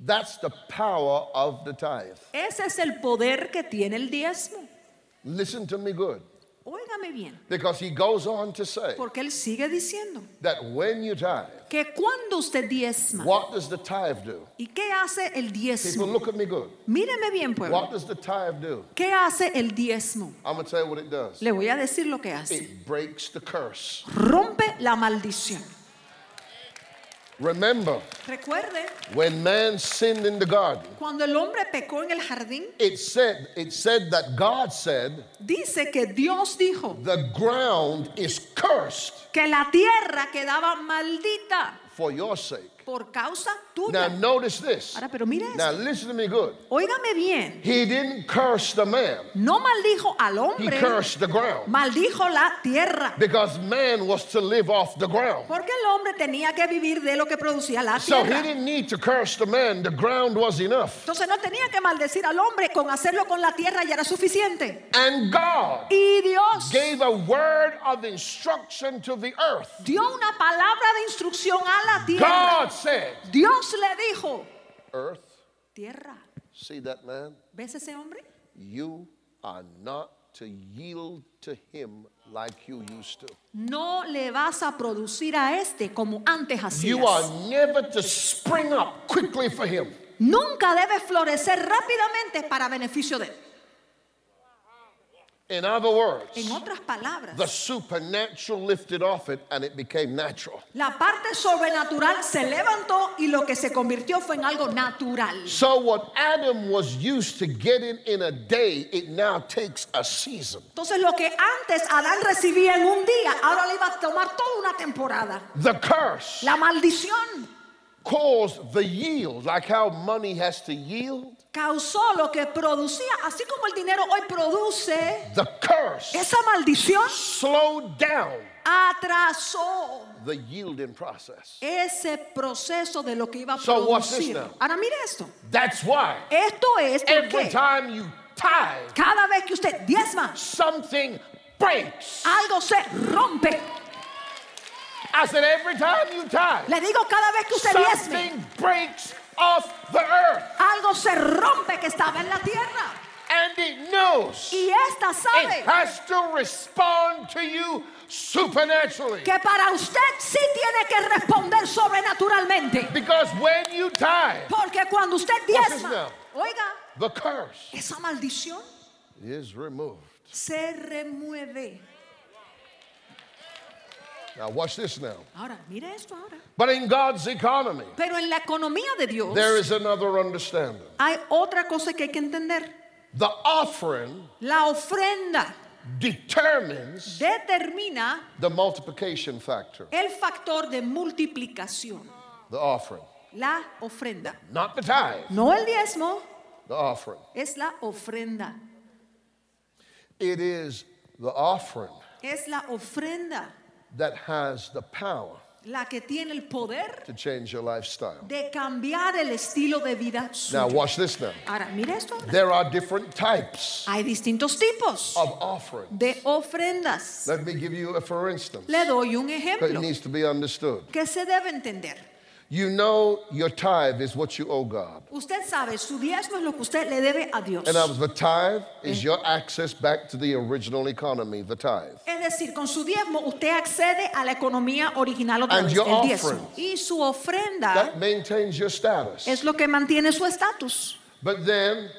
That's the power of the tithe. Ese es el poder que tiene el diezmo. Listen to me good. Óigame bien, Because he goes on to say porque él sigue diciendo that when you tithe, que cuando usted diezma, what does the tithe do? ¿y qué hace el People, diezmo? look at me good. Míreme bien, What pueblo. does the tithe do? ¿Qué hace el diezmo? I'm going to tell you what it does. Le voy a decir lo que hace. It breaks the curse. Rompe la maldición. Remember, Recuerde, when man sinned in the garden, cuando el hombre pecó en el jardín, it said, it said that God said, dice que Dios dijo the ground is cursed que la tierra quedaba maldita for your sake. por causa Now tuya. notice this. Ahora, pero mire Now esto. listen to me good. Óigame bien. He didn't curse the man. No maldijo al He hombre, cursed the ground. maldijo la tierra. Because man was to live off the ground. Porque el hombre tenía que vivir de lo que producía la So he tierra. didn't need to curse the man. The ground was enough. Entonces no tenía que maldecir al hombre, con hacerlo con la tierra ya era suficiente. And God Y Dios gave a word of instruction to the earth. dio una palabra de instrucción a la tierra. God said, Dios le dijo, Earth, tierra, see that man? ¿ves ese hombre? You are not to yield to him like you used to. No le vas a producir a este como antes You are hacías. never to spring up quickly for him. Nunca debe florecer rápidamente para beneficio de él. In other words, En otras palabras, the supernatural lifted off it and it became natural. la parte sobrenatural se levantó y lo que se convirtió fue en algo natural. So, what Adam was used to getting in a day, it now takes a season. Entonces lo que antes Adán recibía en un día, ahora le iba a tomar toda una temporada. The curse La maldición caused the yield, like how money has to yield. Causó lo que producía, así como el dinero hoy produce, The curse esa maldición slowed down atrasó the yielding process. ese proceso de lo que iba a So watch this producir. now. Ahora mire esto. That's why Esto es every time you tithe, cada vez que usted diezma, something breaks. algo se rompe. I said, every time you tithe, Le digo cada vez que usted diezme, something breaks off the earth. algo se rompe que estaba en la tierra. And it knows Y esta it sabe has to respond to you supernaturally. que para usted sí tiene que responder sobrenaturalmente. Because when you tithe, Porque cuando usted diezma, oiga, the curse esa maldición is removed. se remueve. Now, watch this now. Ahora, mire esto ahora. But in God's economy, Pero en la economía de Dios there is another understanding. hay otra cosa que hay que entender. The offering La ofrenda determines determina the multiplication factor. el factor de multiplicación. The offering, La ofrenda. not the tithe, No el diezmo, the offering. es la ofrenda. It is the offering Es la ofrenda that has the power la que tiene el poder to change your lifestyle. de cambiar el estilo de vida Now, watch this now. Ahora, mire esto. ahora. There are different types Hay distintos tipos of offering. de ofrendas. Let me give you a for instance. Le doy un But it ejemplo needs to be understood. que se debe entender. You know your tithe is what you owe God. Usted sabe, su diezmo es lo que usted le debe a Dios. And that was the tithe is your access back to the original economy, the tithe. Es decir, con su diezmo usted accede a la economía original otra And vez, your el diezmo. Y su ofrenda That maintains your status. es lo que mantiene su estatus. But then,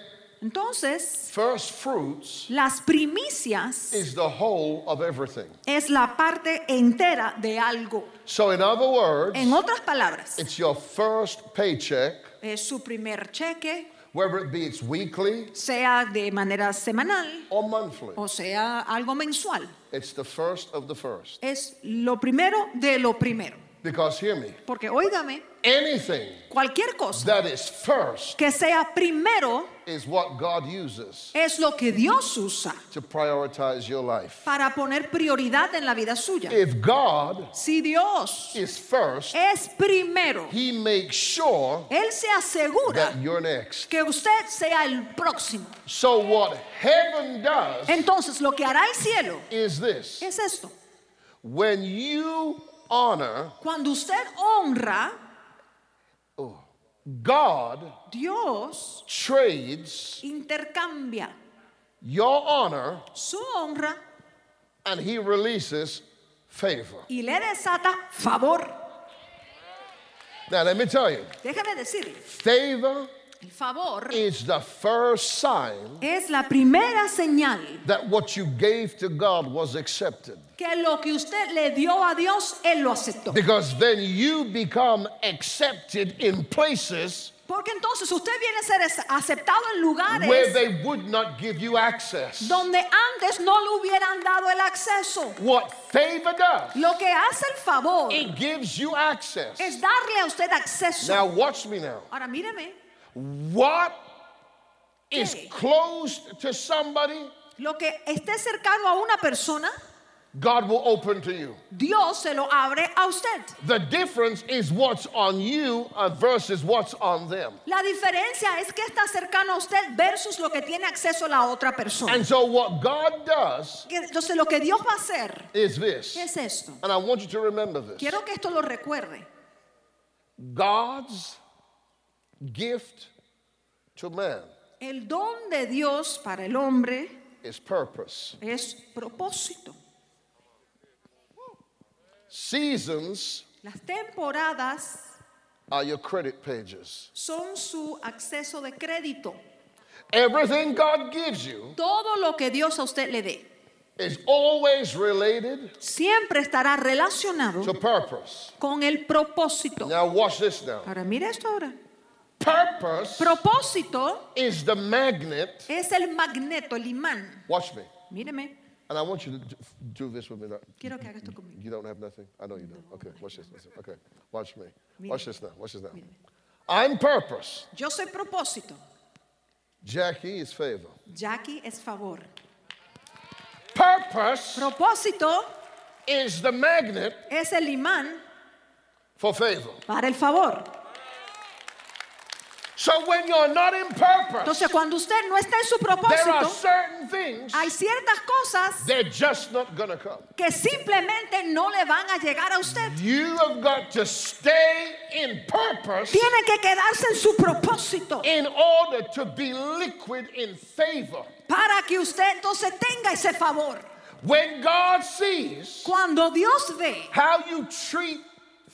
Entonces, first fruits las primicias is the whole of everything. es la parte entera de algo. So, in other words, En otras palabras, it's your first paycheck es su primer cheque, whether it be it's weekly sea de manera semanal or monthly. o sea algo mensual. It's the first of the first. Es lo primero de lo primero. Because hear me, Porque óigame, anything cualquier cosa that is first que sea primero is what God uses es lo que Dios usa to prioritize your life. para poner prioridad en la vida suya. If God Si Dios is first, es primero, He makes sure Él se asegura that you're next. que usted sea el próximo. So, what heaven does Entonces lo que hará el cielo is this es esto. when you honor Cuando usted honra, oh, God, Dios trades intercambia your honor su honra and He releases favor. y le desata favor. Now, let me tell you Déjame decirle, favor el favor is the first sign es la primera señal that what you gave to God was accepted. que lo que usted le dio a Dios, Él lo aceptó. Because then you become accepted in places Porque entonces usted viene a ser aceptado en where they would not give you access. donde antes no le hubieran dado el acceso. What favor does, Lo que hace el favor it gives you access. es darle a usted acceso. Now, watch me now. Ahora míreme, What is ¿Qué? closed to somebody, lo que esté cercano a una persona, God will open to you. Dios se lo abre a usted. The difference is what's on you uh, versus what's on them. La diferencia es que está cercano a usted versus lo que tiene acceso la otra persona. And so, what God does Entonces lo que Dios va a hacer is this. es esto. And I want you to remember this Quiero que esto lo recuerde. God's gift to man El don de Dios para el hombre is purpose. es propósito. Seasons Las temporadas are your credit pages. son su acceso de crédito. Everything God gives you Todo lo que Dios a usted le dé is always related siempre estará relacionado to purpose. con el propósito. Now, watch this now. Ahora mira esto ahora. Purpose Propósito is the magnet. es el magneto, el imán. Watch me. Míreme, And I want you to do- this with me. now. quiero que haga esto conmigo. You don't have nothing? I know you don't. Okay, watch this. Okay, watch me. Watch this now. Watch this now. Mira. I'm purpose. Yo soy propósito. Jackie is favor. Jackie es favor. Purpose Propósito is the magnet es el imán for favor. para el favor. So when you're not in purpose, Entonces, cuando usted no está en su there are propósito, certain things hay ciertas cosas they're just not gonna come. que simplemente no le van a llegar a usted. You have got to stay in purpose Tiene que quedarse en su propósito in order to be liquid in favor. para que usted entonces tenga ese favor. When God sees Cuando Dios ve how you treat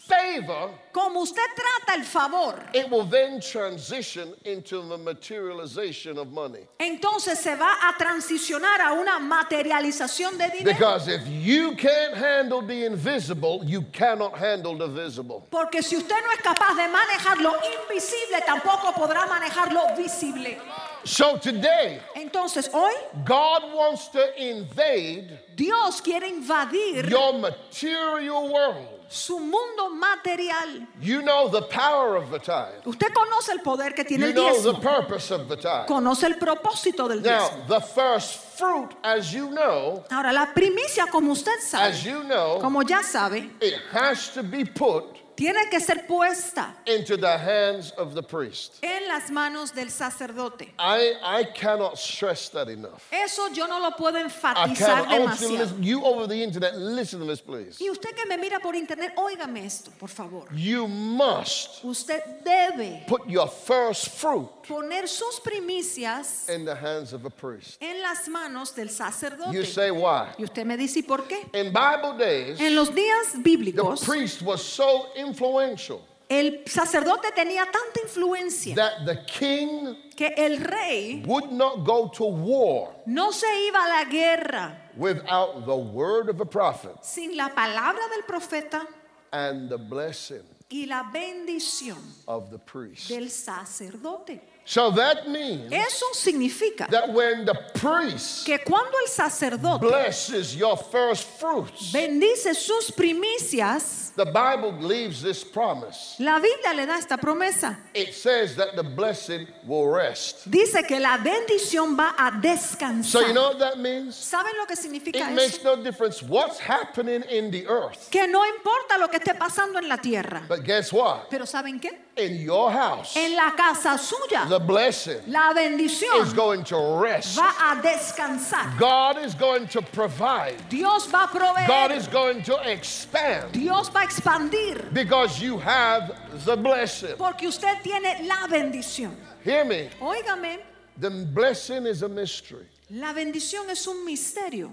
favor, como usted trata el favor, it will then transition into the materialization of money. entonces se va a transicionar a una materialización de dinero. Because if you can't handle the invisible, you cannot handle the visible. Porque si usted no es capaz de manejar lo invisible, tampoco podrá manejar lo visible. So today, Entonces hoy God wants to invade Dios quiere invadir your material world. su mundo material. You know the power of the tithe. Usted conoce el poder que tiene You el know the purpose of the tithe. Conoce el propósito del Now, diezmo. the first fruit, as you know, Ahora, la primicia, como usted as sabe, you know, como ya sabe, it has to be put tiene que ser puesta into the hands of the priest. en las manos del sacerdote. I, I cannot stress that enough. Eso yo no lo puedo enfatizar. I you demasiado. listen. You over the internet, listen to this, please. Y usted que me mira por internet, óigame esto, por favor. You must Usted debe put your first fruit poner sus primicias in the hands of a priest. en las manos del You sacerdote. say why? Y usted me dice, ¿y por qué? In Bible days, En los días the bíblicos, priest was so influential el sacerdote tenía tanta influencia that the king que el rey would not go to war no se iba a la guerra without the word of a prophet sin la palabra del profeta and the blessing y la bendición of the priest. del sacerdote. So that means Eso significa that when the priest que cuando el sacerdote blesses your first fruits, bendice sus primicias, the Bible leaves this promise. la Biblia le da esta promesa. It says that the blessing will rest. Dice que la bendición va a descansar. So you know what that means? ¿Saben lo que significa It makes no difference what's happening in the earth. Que no importa lo que esté pasando en la tierra. But guess what? Pero ¿saben qué? In your house, En la casa suya, the blessing la bendición is going to rest. va a descansar. God is going to provide. Dios va a God is going to expand Dios va a expandir. because you have the blessing. Porque usted tiene la bendición. Hear me. Óigame, The blessing is a mystery. la bendición es un misterio.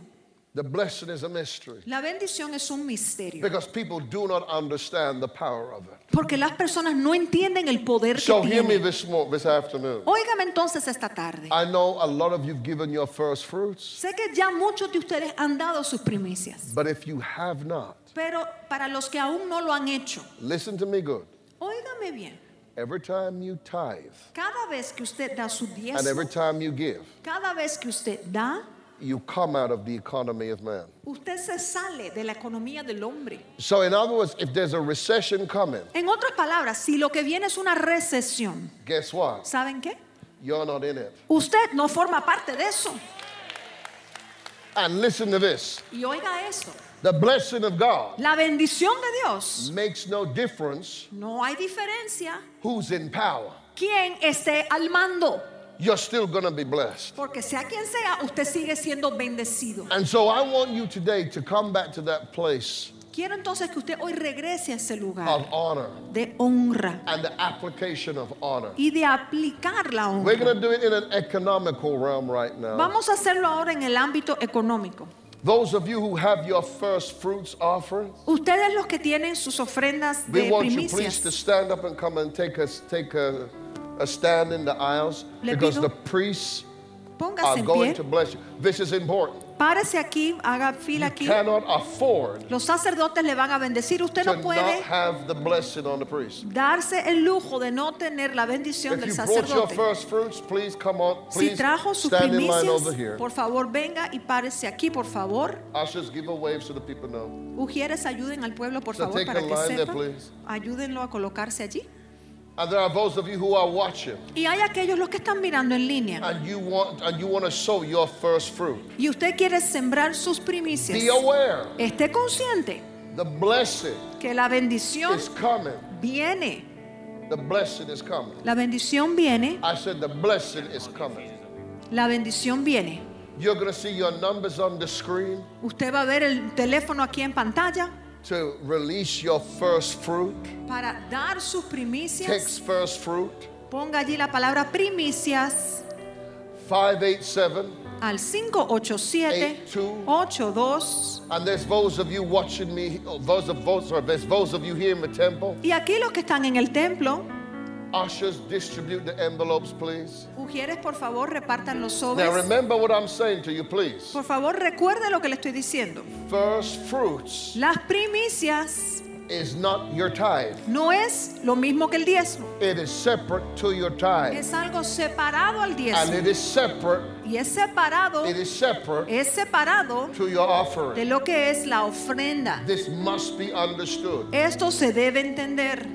The blessing is a mystery La bendición es un misterio. because people do not understand the power of it. Porque las personas no entienden el poder que So hear me this this afternoon. Óigame entonces esta tarde. I know a lot of you've given your first fruits, Sé que ya muchos de ustedes han dado sus primicias. but if you have not, Pero para los que aún no lo han hecho, listen to me good. óigame bien. Every time you tithe Cada vez que usted da su and every diezmo, time you give, cada vez que usted da, you come out of the economy of man. usted se sale de la economía del hombre. So, in other words, if there's a recession coming, En otras palabras, si lo que viene es una recesión, guess what? ¿saben qué? You're not in it. Usted no forma parte de eso. And listen to this Y oiga esto, the blessing of God la bendición de Dios, makes no difference no hay diferencia who's in power. quién esté al mando. You're still going to be blessed. Porque sea quien sea, usted sigue siendo bendecido. And so, I want you today to come back to that place Quiero entonces que usted hoy regrese a ese lugar of honor de honra and the application of honor. y de aplicar la We're honra. going to do it in an economical realm right now. Vamos a hacerlo ahora en el ámbito económico. Those of you who have your first fruits offering, Ustedes los que tienen sus ofrendas we de want you please to primicias, stand up and come and take a, take a stand in the aisles Le because pido- the priests are going to bless you. This is important. párese aquí, haga fila You aquí. cannot afford Los sacerdotes le van a bendecir. Usted to no puede have the blessing on the priest. darse el lujo de no tener la bendición If del you sacerdote. first fruits, please come on. Si Please trajo sus primicias, por favor venga y párese aquí, por favor. Ushers, give a wave so the people know. Ujieres, ayuden al pueblo, por So favor, para que sepan. Ayúdenlo a colocarse allí. And there are those of you who are watching Y hay aquellos los que están mirando en línea. and you want and you want to sow your first fruit. Y usted quiere sembrar sus primicias. Be aware Esté consciente the blessing que la bendición is coming. viene. The blessing is coming. La bendición viene. I said the blessing is coming. La bendición viene. You're going to see your numbers on the screen Usted va a ver el teléfono aquí en pantalla to release your first fruit. para dar sus primicias. Text first fruit Ponga allí la palabra primicias 587 al 587-82. and there's those of you watching me those of those sorry, there's those of you here in the temple Y aquí los que están en el templo, ushers distribute the envelopes please ujieres, por favor, repartan los now sobres. remember what I'm saying to you please Por favor, recuerde lo que le estoy diciendo. first fruits Las primicias is not your tithe no es lo mismo que el diezmo. it is separate to your tithe Es algo separado al and diezmo. it is separate Y es separado, it is separate es separado to your de offering lo que es la ofrenda. this must be understood Esto se debe entender,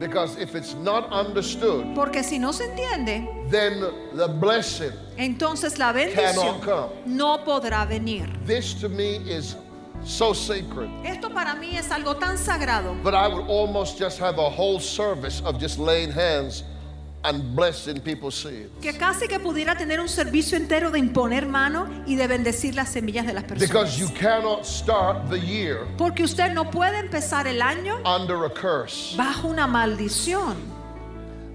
because if it's not understood porque si no se entiende, then the blessing entonces la bendición Cannot come. no podrá venir. this to me is so sacred Esto para mí es algo tan sagrado But I would almost just have a whole service of just laying hands and blessing people's seeds. que casi que pudiera tener un servicio entero de imponer mano y de bendecir las semillas de las Because you personas. cannot start the year Porque usted no puede empezar el año under a curse. bajo una maldición.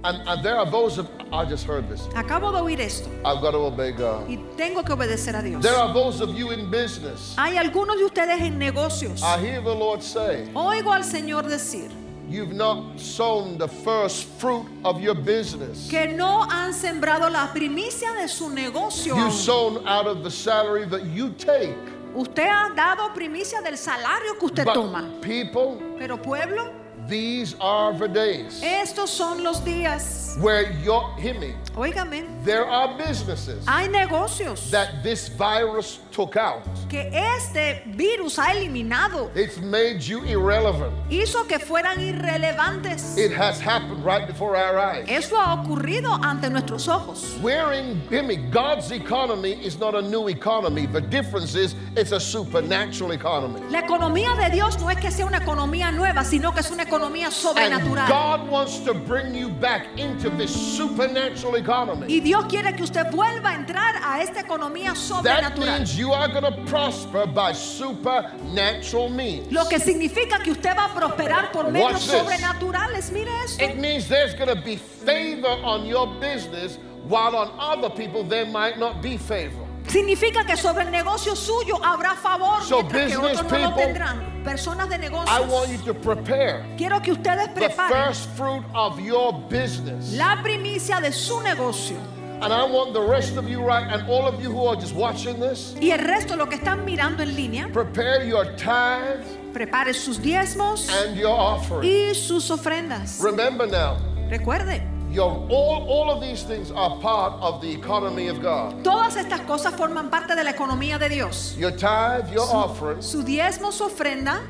And, and there are those of, I just heard this. Acabo de oír esto I've got to obey God. y tengo que obedecer a Dios. There are those of you in business. Hay algunos de ustedes en negocios. I hear the Lord say, Oigo al Señor decir You've not sown the first fruit of your business. que no han sembrado la primicia de su negocio. You've sown out of the salary that you take. Usted ha dado primicia del salario que usted toma. But people, Pero pueblo, These are the days Estos son los días. where your hear me. Óigame, There are businesses hay negocios that this virus took out. que este virus ha eliminado. It's made you irrelevant. Hizo que fueran irrelevantes. It has happened right before our eyes. Eso ha ocurrido ante nuestros ojos. We're in, hear me, God's economy is not a new economy. The difference is it's a supernatural economy. La economía de Dios no es que sea una economía nueva, sino que es una economía And sobrenatural. God wants to bring you back into this supernatural economy. Y Dios quiere que usted vuelva a entrar a esta economía That sobrenatural. means you are going to prosper by supernatural means. Lo que significa que usted va a prosperar por medios sobrenaturales. Mire esto. It means there's going to be favor on your business while on other people there might not be favor. Significa que sobre el negocio suyo habrá favor, So mientras que otros no lo tendrán. Personas de I want you negocios. to prepare Quiero que ustedes the preparen first fruit of your business. la primicia de su negocio. And I want the rest of you right and all of you who are just watching this, Y el resto, lo que están mirando en línea, prepare your tithes prepare sus diezmos and your offering. y sus ofrendas. Remember now, Recuerde, your, all, all of these things are part of the economy of God. todas estas cosas forman parte de la economía de Dios. Your tithe, your offering, Su diezmo, su ofrenda,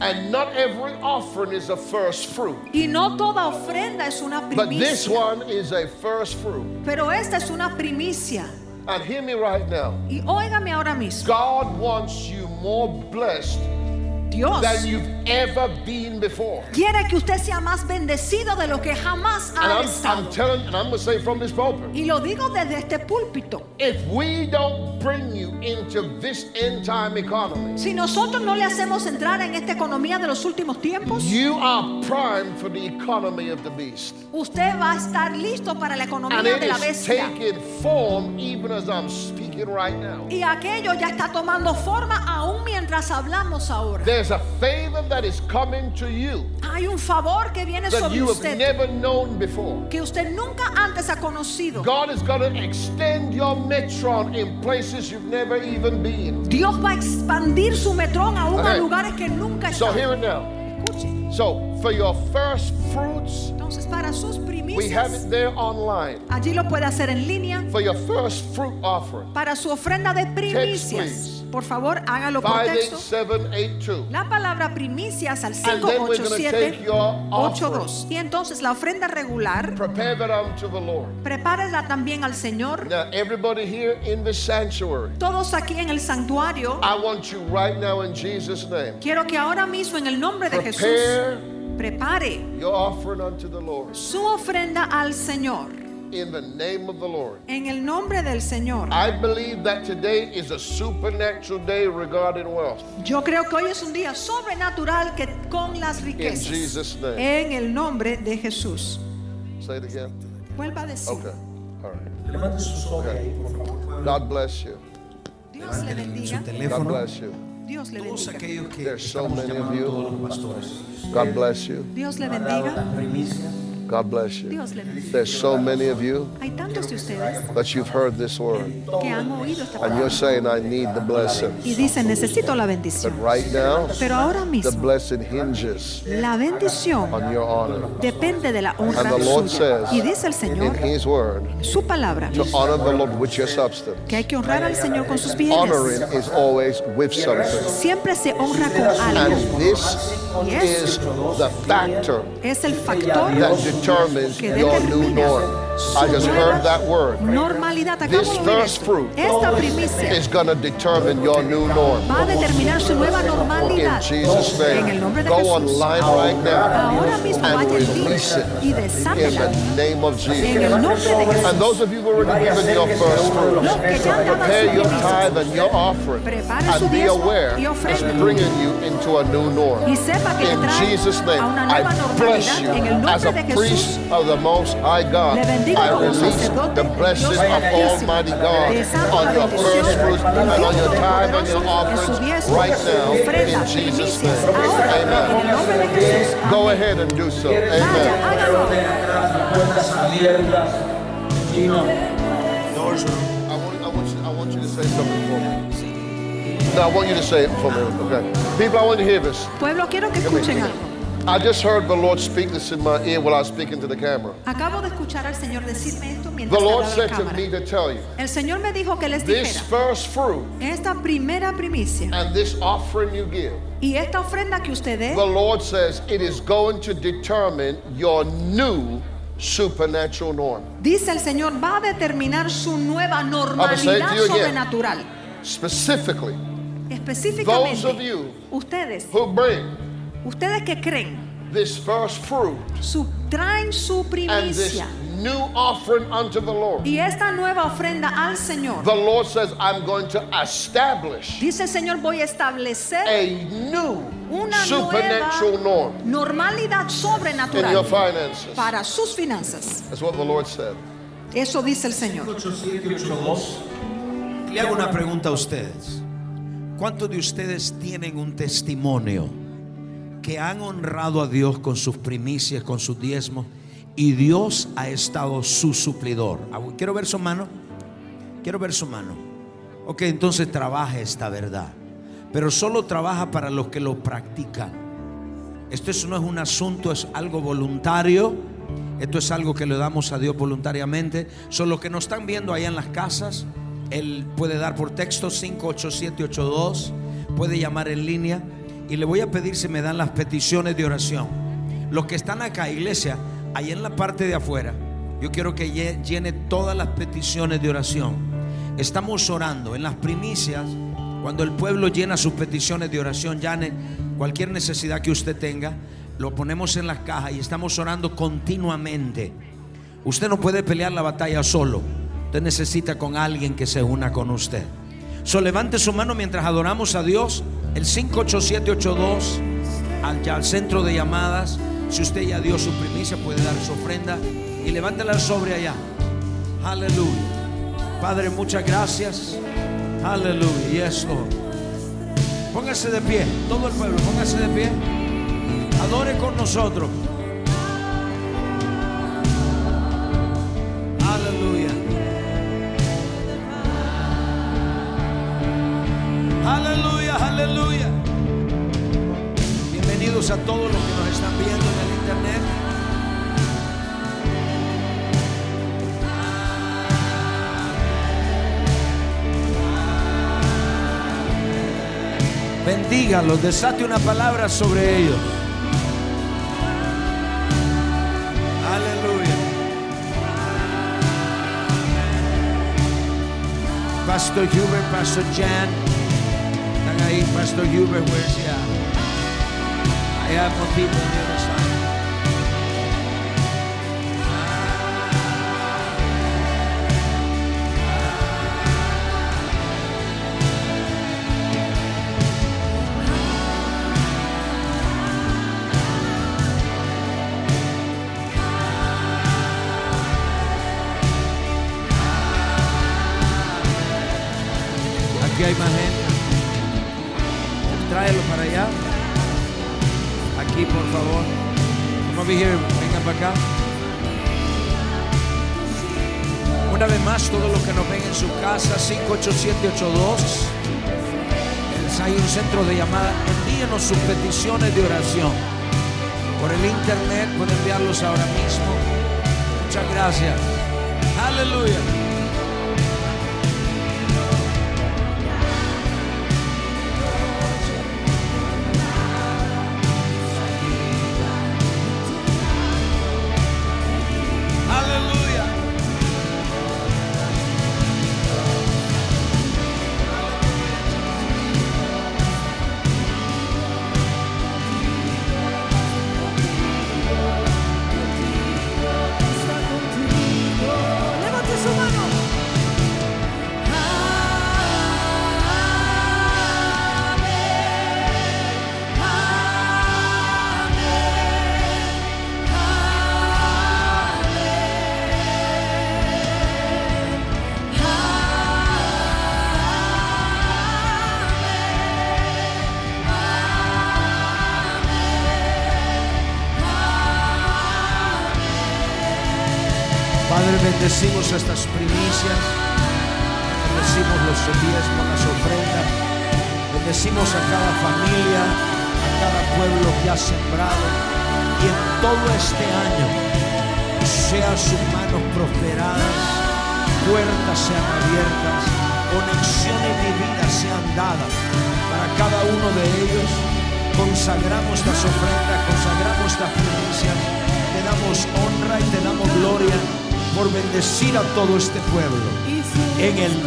and not every offering is a first fruit. y no toda ofrenda es una primicia. But this one is a first fruit. pero esta es una primicia. And hear me right now. Y óigame ahora mismo, God wants you more blessed Dios than you've ever been before. quiere que usted sea más bendecido de lo que jamás And ha I'm, estado. I'm telling, and I'm going to say from this pulpit, Y lo digo desde este púlpito. if we don't bring you into this end time economy, Si nosotros no le hacemos entrar en esta economía de los últimos tiempos, you are primed for the economy of the beast. usted va a estar listo para la And economía it de la bestia. taking form even as I'm speaking right now. Y aquello ya está tomando forma aún mientras hablamos ahora. There's a favor that is coming to you Hay un favor que viene that sobre you have usted never known before. que usted nunca antes ha conocido. God is going to extend your metron in places you've never even been. Dios va a expandir su metrón aún a Okay. lugares que nunca So hear it now. Escuche. So for your first fruits, Entonces, para sus we have primicias, it there online. allí lo puede hacer en línea. For your first fruit offering, Para su ofrenda de primicias. Por favor, hágalo por texto. 58782. La palabra primicias al And then we're gonna take your 587-82. Y entonces la ofrenda regular, prepárela también al Señor. Now, everybody here in the sanctuary, Todos aquí en el santuario, I want you right now in Jesus' name. quiero que ahora mismo en el nombre de Jesús Prepare prepare your offering unto the Lord. su ofrenda al Señor. In the name of the Lord. En el nombre del Señor. I believe that today is a supernatural day regarding wealth. Yo creo que hoy es un día sobrenatural que con las In riquezas. Jesus' name. En el nombre de Jesús. Say it again. Vuelva a decir. Okay. All right. Levante sus ojos ahí, por favor. God bless you. Dios le bendiga. Su God bless you. Dios le Todos bendiga. aquellos que There's so many of you. pastores. God bless you. Dios le bendiga. God bless you. Dios le bendiga. There's so many of you Hay tantos de ustedes that you've heard this word. que han oído esta And you're palabra saying, I need the blessing. y dicen necesito la bendición. But right now, Pero ahora the mismo blessing hinges la bendición on your honor. depende de la honra And the Lord suya. says Y dice el in Señor, His word su palabra, to honor the Lord with your substance. que hay que honrar al Señor con sus Honoring bienes. is always with something. Siempre se honra con algo. And this is the factor Es el factor that determines your new norm. I just heard that word. normalidad. Acabo This de oír first fruit Esta primicia is going to determine your new norm. va a determinar su nueva In normalidad. Jesus' En el name. nombre de Go Jesús. online right now Ahora mismo and vaya release it y in the name of en el Jesus. nombre de Jesús. And those of you who already given your first fruit, Los que ya han prepare your tithe and your offering Prepare su and be aware y it's bringing you into a new norm. y sepa que In Jesus' name, a una I bless you en el as a de priest Jesús. of the Most High God. Le bendigo I como release sacerdote the de blessing Dios of Altísimo. Almighty God Desato on la your bendición first fruits del and on your Dios tithe and your Todopoderoso en su offerings diezmo, right now ofrenda, in Jesus' primicias. name. Ahora, en el Amen. nombre de Jesús. Go Amén. ahead and do so. Vaya, Amen. hágalo. Las puertas abiertas. Gino. I want, I, want you, I want you to say something for me. No, I want you to say it for me. Okay. People, I want you to hear this. Pueblo, quiero que Hear me, escuchen hear me. algo. I just heard the Lord speak this in my ear while I was speaking to the camera. Acabo de escuchar al Señor decirme esto mientras The Lord said to me to tell you El Señor me dijo que les this dijera, first fruit esta primera primicia and this offering you give, y esta ofrenda que usted dé, the Lord says it is going to determine your new supernatural norm. dice el Señor, va a determinar su nueva normalidad to you again. sobrenatural. Specifically, Específicamente, Those of you ustedes, who bring ustedes que creen, this first fruit su, traen su and this primicia new offering unto the Lord, y esta nueva ofrenda al Señor. the Lord says, I'm going to establish Dice el Señor, voy a establecer a new una supernatural nueva norm normalidad in your sobrenatural finances. para sus finanzas. That's what the Lord said. Eso dice el Señor. 8782 Le hago una pregunta a ustedes. ¿Cuántos de ustedes tienen un testimonio que han honrado a Dios con sus primicias, con sus diezmos y Dios ha estado su suplidor? Ah, Quiero ver su mano. Quiero ver su mano. Ok, entonces trabaja esta verdad. Pero solo trabaja para los que lo practican. Esto es- no es un asunto, es algo voluntario. Esto es algo que le damos a Dios voluntariamente. Son los que nos están viendo allá en las casas. Él puede dar por texto 58782. Puede llamar en línea. Y le voy a pedir si me dan las peticiones de oración. Los que están acá, iglesia, allá en la parte de afuera, yo quiero que lle- llene todas las peticiones de oración. Estamos orando en las primicias. Cuando el pueblo llena sus peticiones de oración, llane cualquier necesidad que usted tenga, lo ponemos en las cajas y estamos orando continuamente. Usted no puede pelear la batalla solo. Usted necesita con alguien que se una con usted. So, levante su mano mientras adoramos a Dios. El 58782 al, al centro de llamadas. Si usted ya dio su primicia, puede dar su ofrenda y levántela sobre allá. Aleluya. Padre, muchas gracias. Aleluya. Yes, Lord. Póngase de pie, todo el pueblo, póngase de pie. Adore con nosotros. Aleluya, aleluya. A todos los que nos están viendo en el internet. Bendígalos, desate una palabra sobre ellos. Aleluya. Pastor Hubert, Pastor Jan. Están ahí, Pastor he at? I have more people Una vez más, todos los que nos ven en su casa, 58782. Hay un centro de llamada. Envíenos sus peticiones de oración. Por el internet pueden enviarlos ahora mismo. Muchas gracias. Aleluya.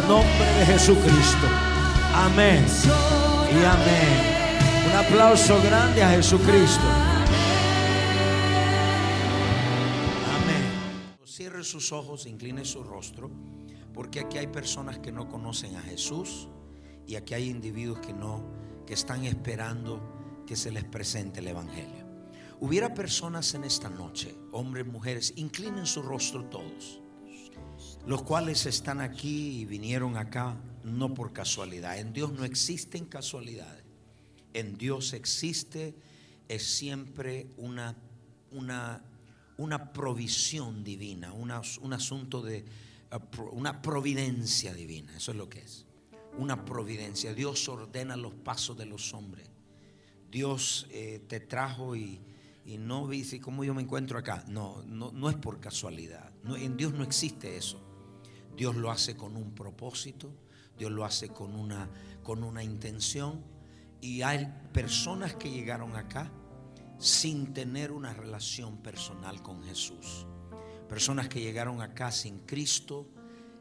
Nombre de Jesucristo. Amén. Y amén. Un aplauso grande a Jesucristo. Amén. Cierre sus ojos, incline su rostro, porque aquí hay personas que no conocen a Jesús y aquí hay individuos que no, que están esperando que se les presente el Evangelio. Hubiera personas en esta noche, hombres, mujeres, inclinen su rostro todos, los cuales están aquí y vinieron acá no por casualidad. En Dios no existen casualidades. En Dios existe es siempre una, una, una provisión divina, un asunto de uh, una providencia divina. Eso es lo que es. Una providencia. Dios ordena los pasos de los hombres. Dios eh, te trajo y, y no dice cómo yo me encuentro acá. No, no, no es por casualidad. En Dios no existe eso. Dios lo hace con un propósito, Dios lo hace con una, con una intención. Y hay personas que llegaron acá sin tener una relación personal con Jesús. Personas que llegaron acá sin Cristo,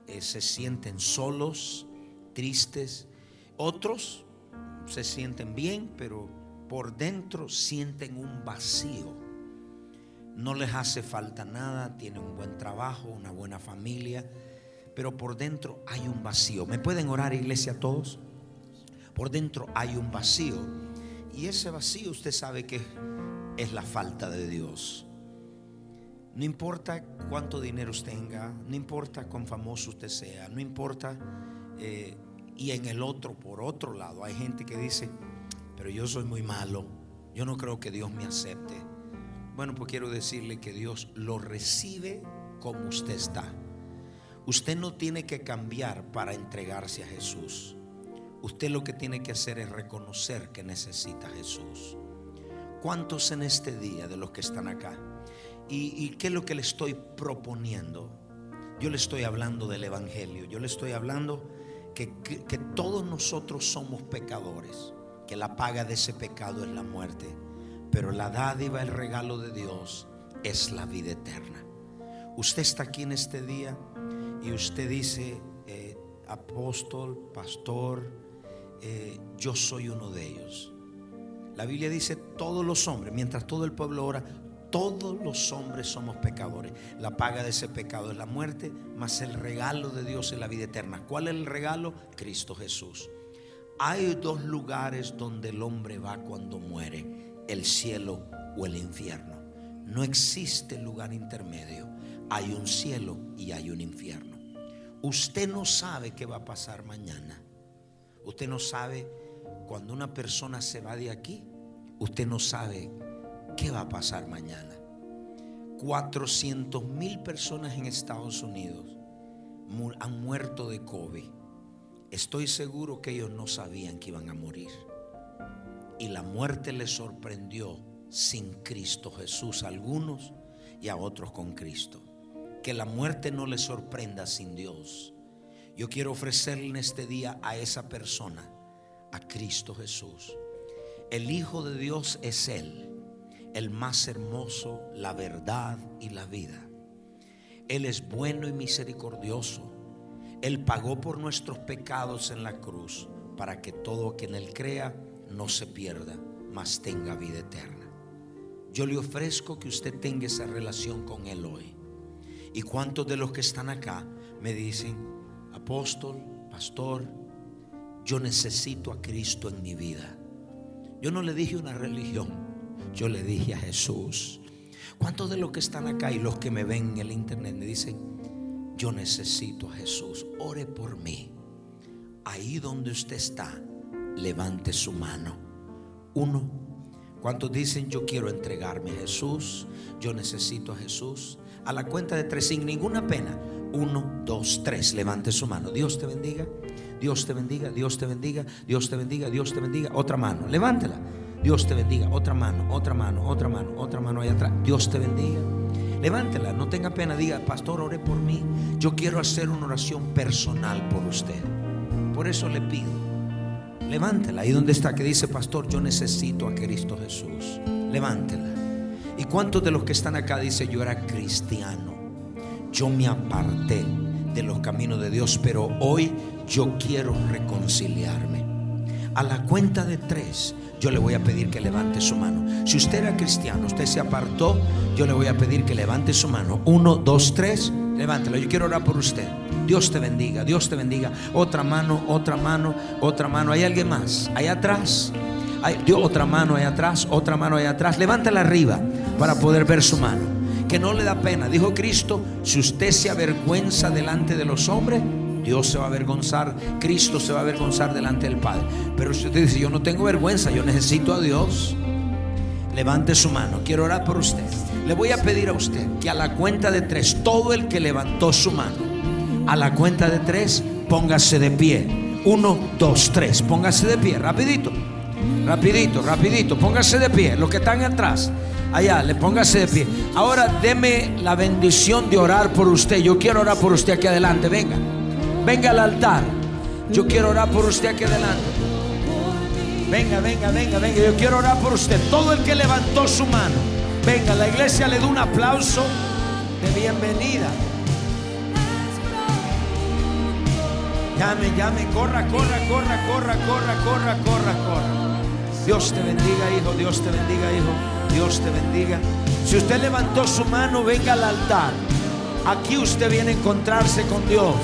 eh, se sienten solos, tristes. Otros se sienten bien, pero por dentro sienten un vacío. No les hace falta nada, tienen un buen trabajo, una buena familia, pero por dentro hay un vacío. ¿Me pueden orar, iglesia, todos? Por dentro hay un vacío. Y ese vacío usted sabe que es la falta de Dios. No importa cuánto dinero usted tenga, no importa cuán famoso usted sea, no importa. eh, y en el otro, por otro lado, hay gente que dice, pero yo soy muy malo, yo no creo que Dios me acepte. Bueno, pues quiero decirle que Dios lo recibe como usted está. Usted no tiene que cambiar para entregarse a Jesús. Usted lo que tiene que hacer es reconocer que necesita a Jesús. ¿Cuántos en este día de los que están acá? ¿Y, qué es lo que le estoy proponiendo? Yo le estoy hablando del Evangelio. Yo le estoy hablando que- que todos nosotros somos pecadores. Que la paga de ese pecado es la muerte. Pero la dádiva, el regalo de Dios es la vida eterna. Usted está aquí en este día y usted dice, eh, apóstol, pastor, eh, yo soy uno de ellos. La Biblia dice todos los hombres, mientras todo el pueblo ora, todos los hombres somos pecadores. La paga de ese pecado es la muerte, mas el regalo de Dios es la vida eterna. ¿Cuál es el regalo? Cristo Jesús. Hay dos lugares donde el hombre va cuando muere, el cielo o el infierno. No existe lugar intermedio. Hay un cielo y hay un infierno. Usted no sabe qué va a pasar mañana. Usted no sabe cuando una persona se va de aquí, usted no sabe qué va a pasar mañana. 400 mil personas en Estados Unidos han muerto de COVID. Estoy seguro que ellos no sabían que iban a morir. Y la muerte les sorprendió sin Cristo Jesús a algunos y a otros con Cristo. Que la muerte no les sorprenda sin Dios. Yo quiero ofrecerle en este día a esa persona, a Cristo Jesús. El Hijo de Dios es Él, el más hermoso, la verdad y la vida. Él es bueno y misericordioso. Él pagó por nuestros pecados en la cruz para que todo quien en Él crea no se pierda, mas tenga vida eterna. Yo le ofrezco que usted tenga esa relación con Él hoy. Y cuántos de los que están acá me dicen, apóstol, pastor, yo necesito a Cristo en mi vida. Yo no le dije una religión, yo le dije a Jesús. ¿Cuántos de los que están acá y los que me ven en el internet me dicen, yo necesito a Jesús, ore por mí? Ahí donde usted está, levante su mano. Uno. ¿Cuántos dicen, yo quiero entregarme a Jesús? Yo necesito a Jesús. A la cuenta de tres, sin ninguna pena. Uno, dos, tres. Levante su mano. Dios te bendiga. Dios te bendiga. Dios te bendiga. Dios te bendiga. Dios te bendiga. Otra mano. Levántela. Dios te bendiga. Otra mano, otra mano, otra mano, otra mano allá atrás. Dios te bendiga. Levántela, no tenga pena. Diga, pastor, ore por mí. Yo quiero hacer una oración personal por usted. Por eso le pido. Levántela. Ahí donde está que dice, pastor, yo necesito a Cristo Jesús. Levántela. ¿Y cuántos de los que están acá dice, yo era cristiano? Yo me aparté de los caminos de Dios, pero hoy yo quiero reconciliarme. A la cuenta de tres, yo le voy a pedir que levante su mano. Si usted era cristiano, usted se apartó, yo le voy a pedir que levante su mano. Uno, dos, tres, levántelo. Yo quiero orar por usted. Dios te bendiga, Dios te bendiga. Otra mano, otra mano, otra mano. ¿Hay alguien más? Allá atrás. Hay, otra mano allá atrás, otra mano allá atrás. Levántala arriba para poder ver su mano. Que no le da pena. Dijo Cristo, si usted se avergüenza delante de los hombres, Dios se va a avergonzar, Cristo se va a avergonzar delante del Padre. Pero si usted dice, yo no tengo vergüenza, yo necesito a Dios, levante su mano, quiero orar por usted. Le voy a pedir a usted que a la cuenta de tres, todo el que levantó su mano, a la cuenta de tres, póngase de pie. Uno, dos, tres, póngase de pie, rapidito, rapidito, rapidito, póngase de pie. Los que están atrás, allá, le póngase de pie. Ahora deme la bendición de orar por usted. Yo quiero orar por usted aquí adelante, venga. Venga al altar. Yo quiero orar por usted aquí adelante. Venga, venga, venga, venga. Yo quiero orar por usted. Todo el que levantó su mano. Venga, la iglesia le da un aplauso de bienvenida. Llame, llame, corra, corra, corra, corra, corra, corra, corra, corra. Dios te bendiga, hijo. Dios te bendiga, hijo. Dios te bendiga. Si usted levantó su mano, venga al altar. Aquí usted viene a encontrarse con Dios.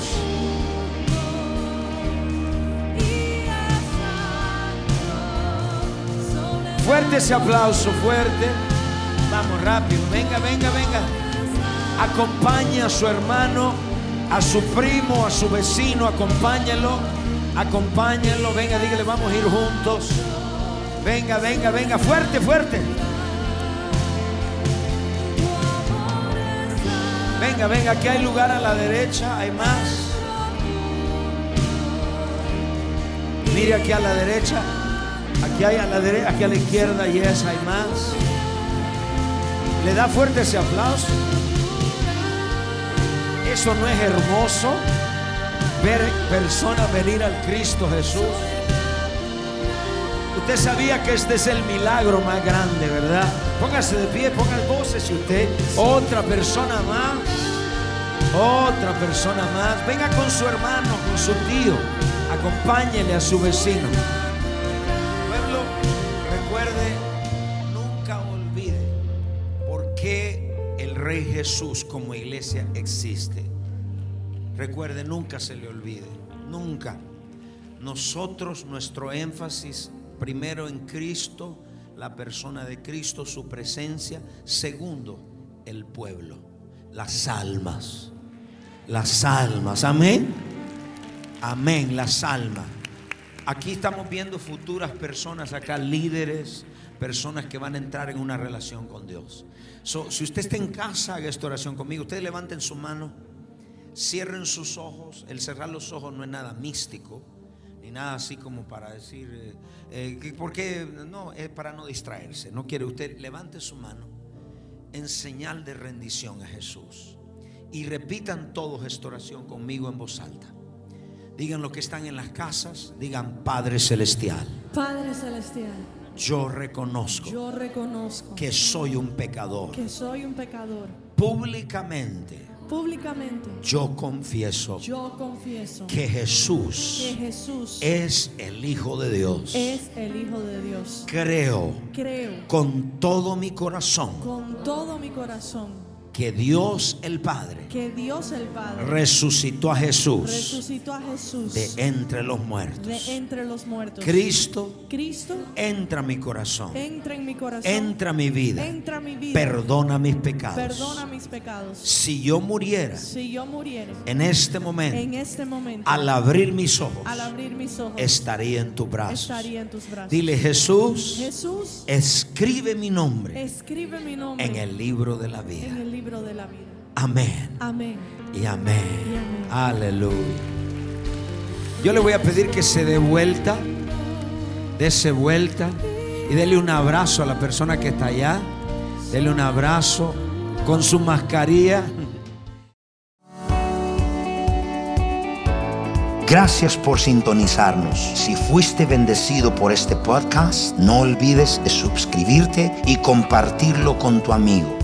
Fuerte ese aplauso, fuerte. Vamos rápido, venga, venga, venga. Acompañe a su hermano, a su primo, a su vecino, acompáñelo, acompáñenlo. Venga, dígale, vamos a ir juntos. Venga, venga, venga, fuerte, fuerte. Venga, venga, aquí hay lugar a la derecha, hay más. Mire aquí a la derecha. Aquí hay a la derecha, aquí a la izquierda, y yes, hay más. Le da fuerte ese aplauso. Eso no es hermoso. Ver personas venir al Cristo Jesús. Usted sabía que este es el milagro más grande, ¿verdad? Póngase de pie, ponga voces si usted. Otra persona más. Otra persona más. Venga con su hermano, con su tío. Acompáñele a su vecino. Pueblo, recuerde, nunca olvide por qué el Rey Jesús como iglesia existe. Recuerde, nunca se le olvide. Nunca. Nosotros, nuestro énfasis primero en Cristo, la persona de Cristo, su presencia. Segundo, el pueblo, las almas. Las almas. Amén. Amén, las almas. Aquí estamos viendo futuras personas acá, líderes, personas que van a entrar en una relación con Dios. Si usted está en casa, haga esta oración conmigo. Ustedes levanten su mano, cierren sus ojos. El cerrar los ojos no es nada místico, ni nada así como para decir, eh, eh, porque no, es para no distraerse. No quiere usted, levante su mano en señal de rendición a Jesús. Y repitan todos esta oración conmigo en voz alta. Digan lo que están en las casas, digan Padre Celestial, Padre Celestial, yo reconozco yo reconozco que soy un pecador. que soy un pecador. Públicamente Públicamente, yo confieso yo confieso que Jesús que Jesús es el Hijo de Dios. es el Hijo de Dios. Creo Creo con todo mi corazón con todo mi corazón que Dios el Padre que Dios el Padre resucitó a Jesús resucitó a Jesús de entre los muertos. de entre los muertos. Cristo, Cristo entra a mi corazón, entra en mi corazón. entra a mi vida, entra a mi vida. perdona mis pecados. Perdona mis pecados. Si yo muriera Si yo muriera en este momento, en este momento, al abrir mis ojos, al abrir mis ojos, estaría en tus brazos. estaría en tus brazos. Dile, Jesús, Jesús, escribe mi nombre escribe mi nombre en el libro de la en vida. el libro de la vida. Amén Amén. y amén. Y amén. Aleluya. Yo le voy a pedir que se dé vuelta, dése vuelta Y dele un abrazo a la persona que está allá. Dele un abrazo con su mascarilla. Gracias por sintonizarnos. Si fuiste bendecido por este podcast, no olvides de suscribirte y compartirlo con tu amigo.